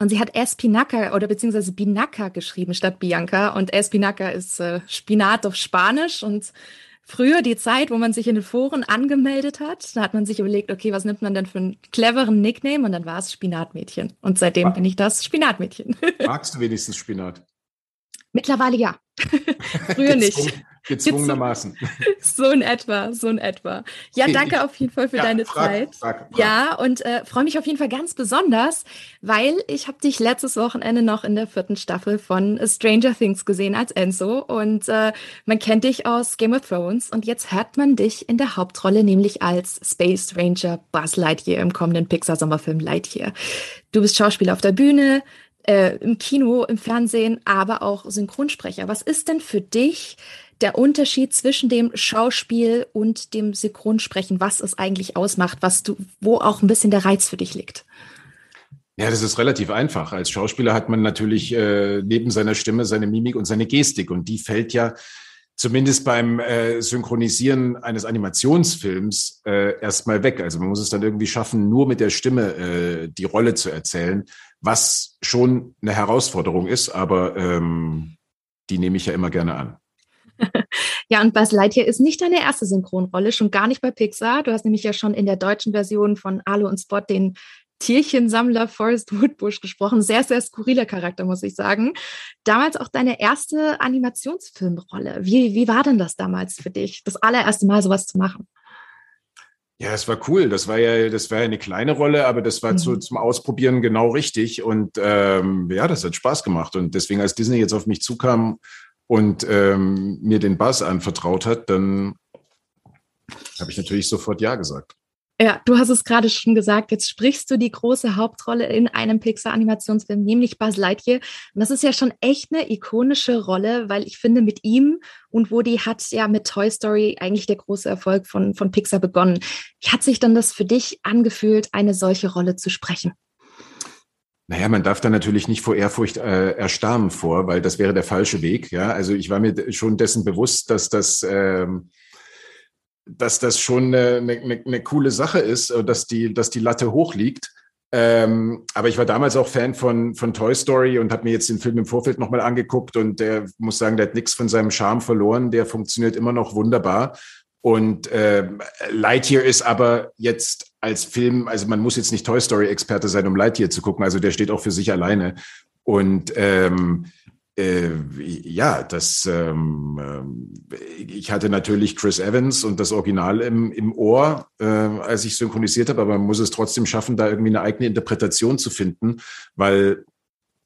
und sie hat Espinaca oder beziehungsweise Binaca geschrieben statt Bianca. Und Espinaca ist äh, Spinat auf Spanisch und früher die Zeit, wo man sich in den Foren angemeldet hat. Da hat man sich überlegt, okay, was nimmt man denn für einen cleveren Nickname? Und dann war es Spinatmädchen. Und seitdem bin ich das Spinatmädchen. Magst du wenigstens Spinat? Mittlerweile ja. Früher nicht. Gezwungenermaßen. So in etwa, so in etwa. Ja, danke auf jeden Fall für ja, deine frag, Zeit. Frag, frag. Ja, und äh, freue mich auf jeden Fall ganz besonders, weil ich habe dich letztes Wochenende noch in der vierten Staffel von Stranger Things gesehen als Enzo und äh, man kennt dich aus Game of Thrones und jetzt hört man dich in der Hauptrolle, nämlich als Space Ranger Buzz Lightyear im kommenden Pixar-Sommerfilm Lightyear. Du bist Schauspieler auf der Bühne, äh, im Kino, im Fernsehen, aber auch Synchronsprecher. Was ist denn für dich der Unterschied zwischen dem Schauspiel und dem Synchronsprechen, was es eigentlich ausmacht, was du, wo auch ein bisschen der Reiz für dich liegt? Ja, das ist relativ einfach. Als Schauspieler hat man natürlich äh, neben seiner Stimme seine Mimik und seine Gestik und die fällt ja zumindest beim äh, Synchronisieren eines Animationsfilms äh, erstmal weg. Also man muss es dann irgendwie schaffen, nur mit der Stimme äh, die Rolle zu erzählen, was schon eine Herausforderung ist, aber ähm, die nehme ich ja immer gerne an. ja, und Buzz Lightyear ist nicht deine erste Synchronrolle, schon gar nicht bei Pixar. Du hast nämlich ja schon in der deutschen Version von Alu und Spot den Tierchensammler Forrest Woodbush gesprochen. Sehr, sehr skurriler Charakter, muss ich sagen. Damals auch deine erste Animationsfilmrolle. Wie, wie war denn das damals für dich, das allererste Mal sowas zu machen? Ja, es war cool. Das war ja, das war ja eine kleine Rolle, aber das war mhm. zu, zum Ausprobieren genau richtig. Und ähm, ja, das hat Spaß gemacht. Und deswegen, als Disney jetzt auf mich zukam und ähm, mir den Bass anvertraut hat, dann habe ich natürlich sofort Ja gesagt. Ja, du hast es gerade schon gesagt, jetzt sprichst du die große Hauptrolle in einem Pixar-Animationsfilm, nämlich Buzz Lightyear. Und das ist ja schon echt eine ikonische Rolle, weil ich finde, mit ihm und Woody hat ja mit Toy Story eigentlich der große Erfolg von, von Pixar begonnen. Wie hat sich dann das für dich angefühlt, eine solche Rolle zu sprechen? Naja, man darf da natürlich nicht vor Ehrfurcht äh, erstarren vor, weil das wäre der falsche Weg. Ja, also ich war mir schon dessen bewusst, dass das, ähm, dass das schon eine, eine, eine coole Sache ist, dass die, dass die Latte hoch liegt. Ähm, aber ich war damals auch Fan von, von Toy Story und habe mir jetzt den Film im Vorfeld nochmal angeguckt und der muss sagen, der hat nichts von seinem Charme verloren. Der funktioniert immer noch wunderbar. Und äh, Lightyear ist aber jetzt als Film, also man muss jetzt nicht Toy Story-Experte sein, um Lightyear zu gucken. Also der steht auch für sich alleine. Und ähm, äh, ja, das ähm, äh, ich hatte natürlich Chris Evans und das Original im, im Ohr, äh, als ich synchronisiert habe, aber man muss es trotzdem schaffen, da irgendwie eine eigene Interpretation zu finden, weil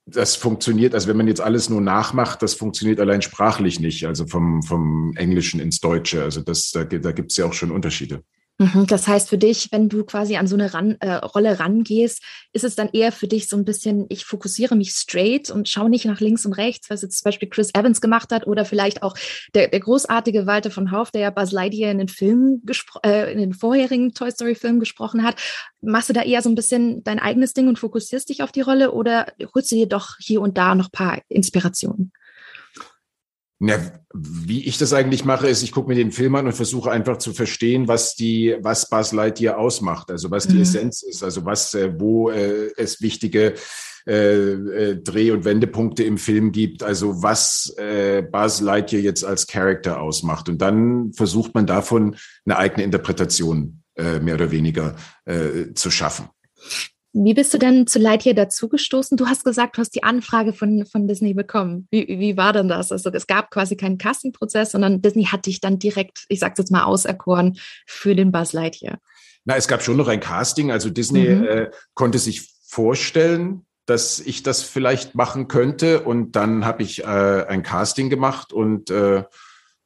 das funktioniert, also wenn man jetzt alles nur nachmacht, das funktioniert allein sprachlich nicht, also vom, vom Englischen ins Deutsche. Also das, da, da gibt es ja auch schon Unterschiede. Mhm, das heißt für dich, wenn du quasi an so eine ran, äh, Rolle rangehst, ist es dann eher für dich so ein bisschen, ich fokussiere mich straight und schaue nicht nach links und rechts, was jetzt zum Beispiel Chris Evans gemacht hat oder vielleicht auch der, der großartige Walter von Hauf, der ja Buzz Lightyear in den Film äh, in den vorherigen Toy Story Film gesprochen hat. Machst du da eher so ein bisschen dein eigenes Ding und fokussierst dich auf die Rolle oder holst du dir doch hier und da noch ein paar Inspirationen? Na, wie ich das eigentlich mache, ist, ich gucke mir den Film an und versuche einfach zu verstehen, was die, was Buzz Lightyear ausmacht, also was die mhm. Essenz ist, also was, äh, wo äh, es wichtige äh, äh, Dreh- und Wendepunkte im Film gibt, also was äh, Buzz Lightyear jetzt als Charakter ausmacht. Und dann versucht man davon eine eigene Interpretation äh, mehr oder weniger äh, zu schaffen. Wie bist du denn zu Lightyear dazugestoßen? Du hast gesagt, du hast die Anfrage von, von Disney bekommen. Wie, wie war denn das? Also es gab quasi keinen Castingprozess, sondern Disney hat dich dann direkt, ich sag's jetzt mal, auserkoren für den Buzz Lightyear. Na, es gab schon noch ein Casting. Also Disney mhm. äh, konnte sich vorstellen, dass ich das vielleicht machen könnte. Und dann habe ich äh, ein Casting gemacht und äh,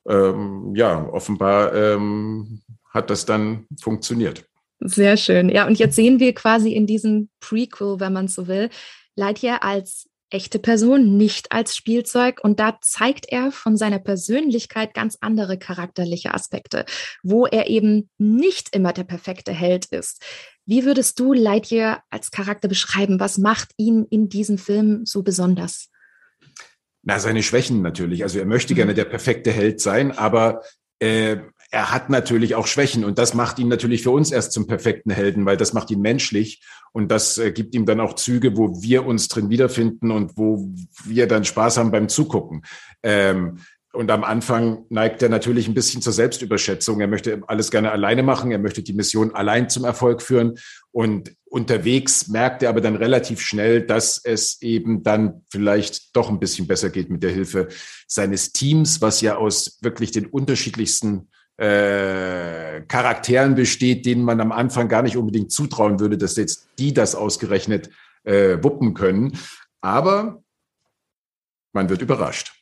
ähm, ja, offenbar ähm, hat das dann funktioniert. Sehr schön. Ja, und jetzt sehen wir quasi in diesem Prequel, wenn man so will, Lightyear als echte Person, nicht als Spielzeug. Und da zeigt er von seiner Persönlichkeit ganz andere charakterliche Aspekte, wo er eben nicht immer der perfekte Held ist. Wie würdest du Lightyear als Charakter beschreiben? Was macht ihn in diesem Film so besonders? Na, seine Schwächen natürlich. Also er möchte gerne mhm. der perfekte Held sein, aber äh, er hat natürlich auch Schwächen und das macht ihn natürlich für uns erst zum perfekten Helden, weil das macht ihn menschlich und das äh, gibt ihm dann auch Züge, wo wir uns drin wiederfinden und wo wir dann Spaß haben beim Zugucken. Ähm, und am Anfang neigt er natürlich ein bisschen zur Selbstüberschätzung. Er möchte alles gerne alleine machen. Er möchte die Mission allein zum Erfolg führen. Und unterwegs merkt er aber dann relativ schnell, dass es eben dann vielleicht doch ein bisschen besser geht mit der Hilfe seines Teams, was ja aus wirklich den unterschiedlichsten äh, Charakteren besteht, denen man am Anfang gar nicht unbedingt zutrauen würde, dass jetzt die das ausgerechnet äh, wuppen können. Aber man wird überrascht.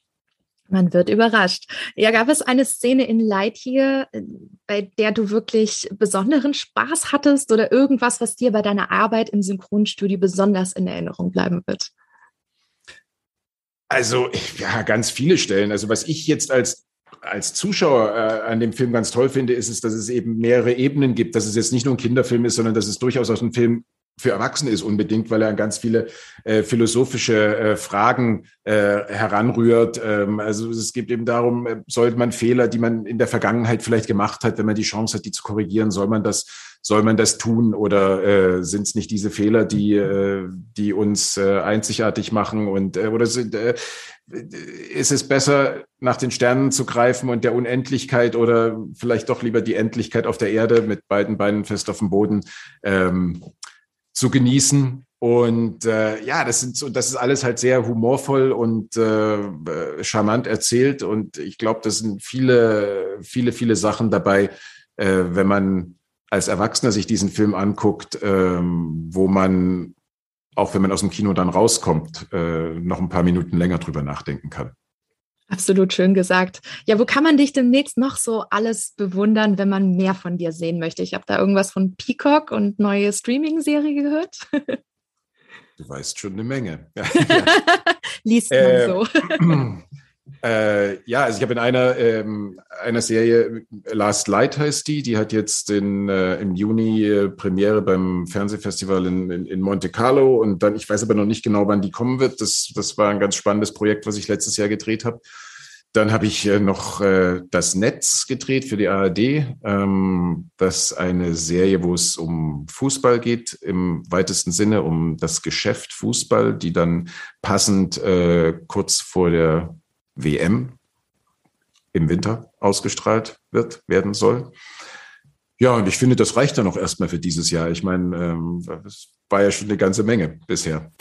Man wird überrascht. Ja, gab es eine Szene in Lightyear, äh, bei der du wirklich besonderen Spaß hattest oder irgendwas, was dir bei deiner Arbeit im Synchronstudio besonders in Erinnerung bleiben wird? Also, ja, ganz viele Stellen. Also, was ich jetzt als als Zuschauer äh, an dem Film ganz toll finde, ist es, dass es eben mehrere Ebenen gibt, dass es jetzt nicht nur ein Kinderfilm ist, sondern dass es durchaus auch ein Film für Erwachsene ist unbedingt, weil er an ganz viele äh, philosophische äh, Fragen äh, heranrührt. Ähm, also es geht eben darum, äh, sollte man Fehler, die man in der Vergangenheit vielleicht gemacht hat, wenn man die Chance hat, die zu korrigieren, soll man das, soll man das tun oder äh, sind es nicht diese Fehler, die, äh, die uns äh, einzigartig machen und äh, oder sind, äh, ist es besser, nach den Sternen zu greifen und der Unendlichkeit oder vielleicht doch lieber die Endlichkeit auf der Erde mit beiden Beinen fest auf dem Boden? Ähm, zu genießen. Und äh, ja, das sind so, das ist alles halt sehr humorvoll und äh, äh charmant erzählt. Und ich glaube, das sind viele, viele, viele Sachen dabei, äh, wenn man als Erwachsener sich diesen Film anguckt, ähm, wo man, auch wenn man aus dem Kino dann rauskommt, äh, noch ein paar Minuten länger drüber nachdenken kann. Absolut schön gesagt. Ja, wo kann man dich demnächst noch so alles bewundern, wenn man mehr von dir sehen möchte? Ich habe da irgendwas von Peacock und neue Streaming-Serie gehört. Du weißt schon eine Menge. Liest man äh, so. Äh, ja, also ich habe in einer, ähm, einer Serie, Last Light heißt die, die hat jetzt in, äh, im Juni äh, Premiere beim Fernsehfestival in, in, in, Monte Carlo und dann, ich weiß aber noch nicht genau, wann die kommen wird. Das, das war ein ganz spannendes Projekt, was ich letztes Jahr gedreht habe. Dann habe ich äh, noch äh, das Netz gedreht für die ARD. Ähm, das ist eine Serie, wo es um Fußball geht, im weitesten Sinne um das Geschäft Fußball, die dann passend äh, kurz vor der WM im Winter ausgestrahlt wird, werden soll. Ja, und ich finde, das reicht dann auch erstmal für dieses Jahr. Ich meine, ähm, das war ja schon eine ganze Menge bisher.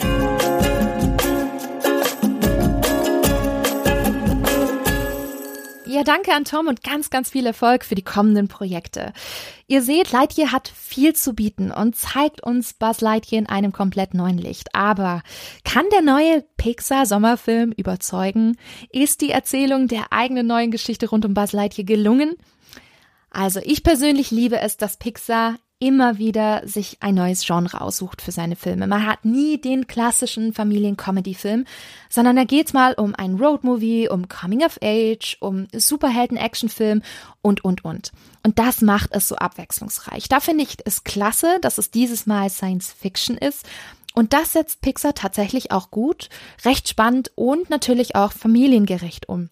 Danke an Tom und ganz, ganz viel Erfolg für die kommenden Projekte. Ihr seht, Lightyear hat viel zu bieten und zeigt uns Buzz Lightyear in einem komplett neuen Licht. Aber kann der neue Pixar-Sommerfilm überzeugen? Ist die Erzählung der eigenen neuen Geschichte rund um Buzz Lightyear gelungen? Also ich persönlich liebe es, dass Pixar immer wieder sich ein neues Genre aussucht für seine Filme. Man hat nie den klassischen Familien-Comedy-Film, sondern da geht's mal um ein Roadmovie, um Coming of Age, um Superhelden-Action-Film und, und, und. Und das macht es so abwechslungsreich. Da finde ich es klasse, dass es dieses Mal Science Fiction ist. Und das setzt Pixar tatsächlich auch gut, recht spannend und natürlich auch familiengerecht um.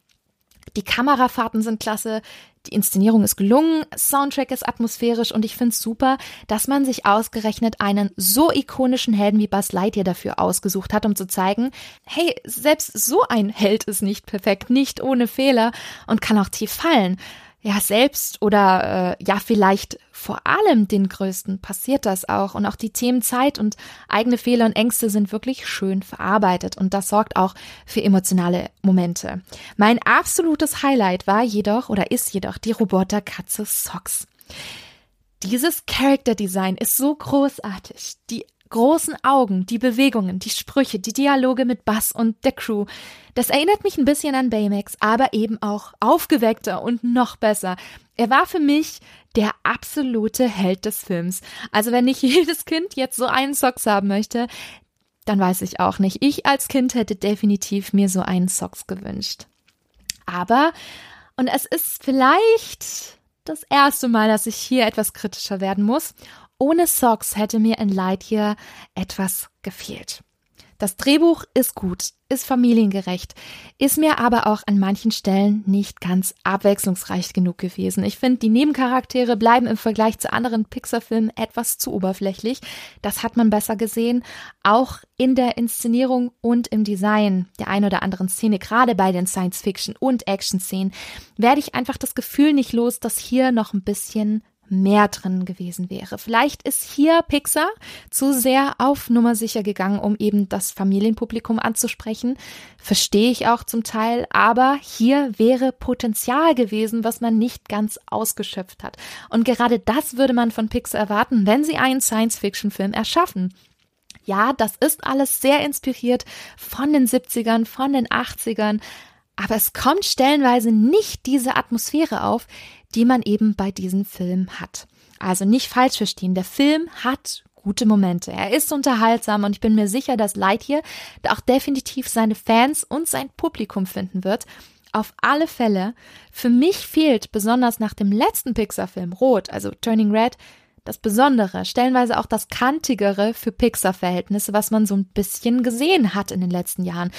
Die Kamerafahrten sind klasse, die Inszenierung ist gelungen, Soundtrack ist atmosphärisch und ich finde es super, dass man sich ausgerechnet einen so ikonischen Helden wie Buzz Lightyear dafür ausgesucht hat, um zu zeigen, hey, selbst so ein Held ist nicht perfekt, nicht ohne Fehler und kann auch tief fallen ja selbst oder äh, ja vielleicht vor allem den Größten passiert das auch und auch die Themen Zeit und eigene Fehler und Ängste sind wirklich schön verarbeitet und das sorgt auch für emotionale Momente. Mein absolutes Highlight war jedoch oder ist jedoch die Roboterkatze Socks. Dieses Character Design ist so großartig. Die großen Augen, die Bewegungen, die Sprüche, die Dialoge mit Bass und der Crew. Das erinnert mich ein bisschen an Baymax, aber eben auch aufgeweckter und noch besser. Er war für mich der absolute Held des Films. Also wenn nicht jedes Kind jetzt so einen Socks haben möchte, dann weiß ich auch nicht. Ich als Kind hätte definitiv mir so einen Socks gewünscht. Aber, und es ist vielleicht das erste Mal, dass ich hier etwas kritischer werden muss ohne Socks hätte mir in Lightyear etwas gefehlt. Das Drehbuch ist gut, ist familiengerecht, ist mir aber auch an manchen Stellen nicht ganz abwechslungsreich genug gewesen. Ich finde, die Nebencharaktere bleiben im Vergleich zu anderen Pixar-Filmen etwas zu oberflächlich. Das hat man besser gesehen, auch in der Inszenierung und im Design der ein oder anderen Szene, gerade bei den Science-Fiction- und Action-Szenen, werde ich einfach das Gefühl nicht los, dass hier noch ein bisschen mehr drin gewesen wäre. Vielleicht ist hier Pixar zu sehr auf Nummer sicher gegangen, um eben das Familienpublikum anzusprechen. Verstehe ich auch zum Teil, aber hier wäre Potenzial gewesen, was man nicht ganz ausgeschöpft hat. Und gerade das würde man von Pixar erwarten, wenn sie einen Science-Fiction-Film erschaffen. Ja, das ist alles sehr inspiriert von den 70ern, von den 80ern, aber es kommt stellenweise nicht diese Atmosphäre auf, die man eben bei diesem Film hat. Also nicht falsch verstehen, der Film hat gute Momente. Er ist unterhaltsam und ich bin mir sicher, dass Lightyear auch definitiv seine Fans und sein Publikum finden wird. Auf alle Fälle, für mich fehlt besonders nach dem letzten Pixar-Film Rot, also Turning Red, das Besondere, stellenweise auch das Kantigere für Pixar-Verhältnisse, was man so ein bisschen gesehen hat in den letzten Jahren.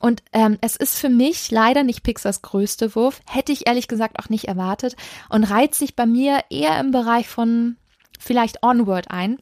Und ähm, es ist für mich leider nicht Pixars größte Wurf, hätte ich ehrlich gesagt auch nicht erwartet und reiht sich bei mir eher im Bereich von vielleicht Onward ein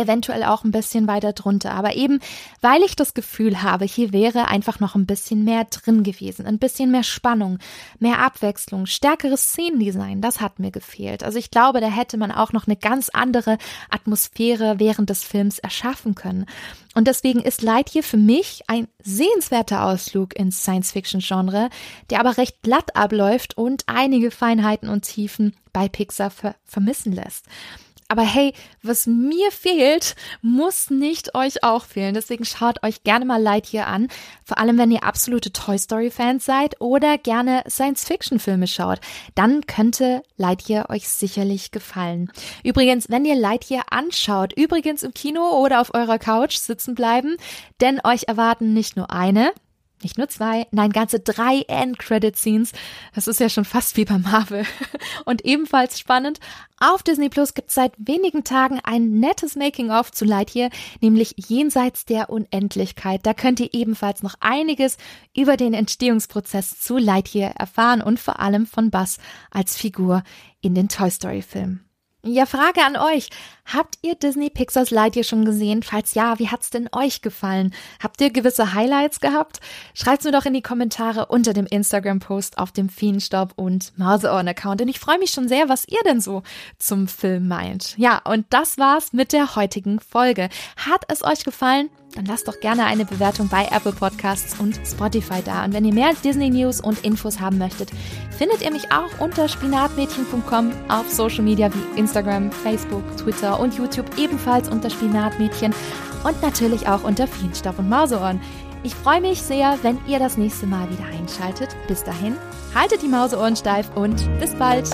eventuell auch ein bisschen weiter drunter. Aber eben, weil ich das Gefühl habe, hier wäre einfach noch ein bisschen mehr drin gewesen, ein bisschen mehr Spannung, mehr Abwechslung, stärkeres Szenendesign, das hat mir gefehlt. Also ich glaube, da hätte man auch noch eine ganz andere Atmosphäre während des Films erschaffen können. Und deswegen ist Lightyear für mich ein sehenswerter Ausflug ins Science-Fiction-Genre, der aber recht glatt abläuft und einige Feinheiten und Tiefen bei Pixar ver vermissen lässt. Aber hey, was mir fehlt, muss nicht euch auch fehlen. Deswegen schaut euch gerne mal Lightyear an. Vor allem, wenn ihr absolute Toy Story Fans seid oder gerne Science Fiction Filme schaut. Dann könnte Lightyear euch sicherlich gefallen. Übrigens, wenn ihr Lightyear anschaut, übrigens im Kino oder auf eurer Couch sitzen bleiben, denn euch erwarten nicht nur eine, nicht nur zwei, nein, ganze drei End-Credit-Scenes. Das ist ja schon fast wie bei Marvel. Und ebenfalls spannend, auf Disney Plus gibt es seit wenigen Tagen ein nettes Making-of zu Lightyear, nämlich Jenseits der Unendlichkeit. Da könnt ihr ebenfalls noch einiges über den Entstehungsprozess zu Lightyear erfahren und vor allem von Buzz als Figur in den Toy Story-Filmen. Ja, Frage an euch. Habt ihr Disney Pixars Lightyear schon gesehen? Falls ja, wie hat's denn euch gefallen? Habt ihr gewisse Highlights gehabt? Schreibt's mir doch in die Kommentare unter dem Instagram-Post auf dem Feenstaub und Mauseohren-Account. Und ich freue mich schon sehr, was ihr denn so zum Film meint. Ja, und das war's mit der heutigen Folge. Hat es euch gefallen? Dann lasst doch gerne eine Bewertung bei Apple Podcasts und Spotify da. Und wenn ihr mehr Disney News und Infos haben möchtet, findet ihr mich auch unter spinatmädchen.com auf Social Media wie Instagram, Facebook, Twitter und YouTube ebenfalls unter Spinatmädchen und natürlich auch unter Feenstaub und Mauseohren. Ich freue mich sehr, wenn ihr das nächste Mal wieder einschaltet. Bis dahin, haltet die Mauseohren steif und bis bald.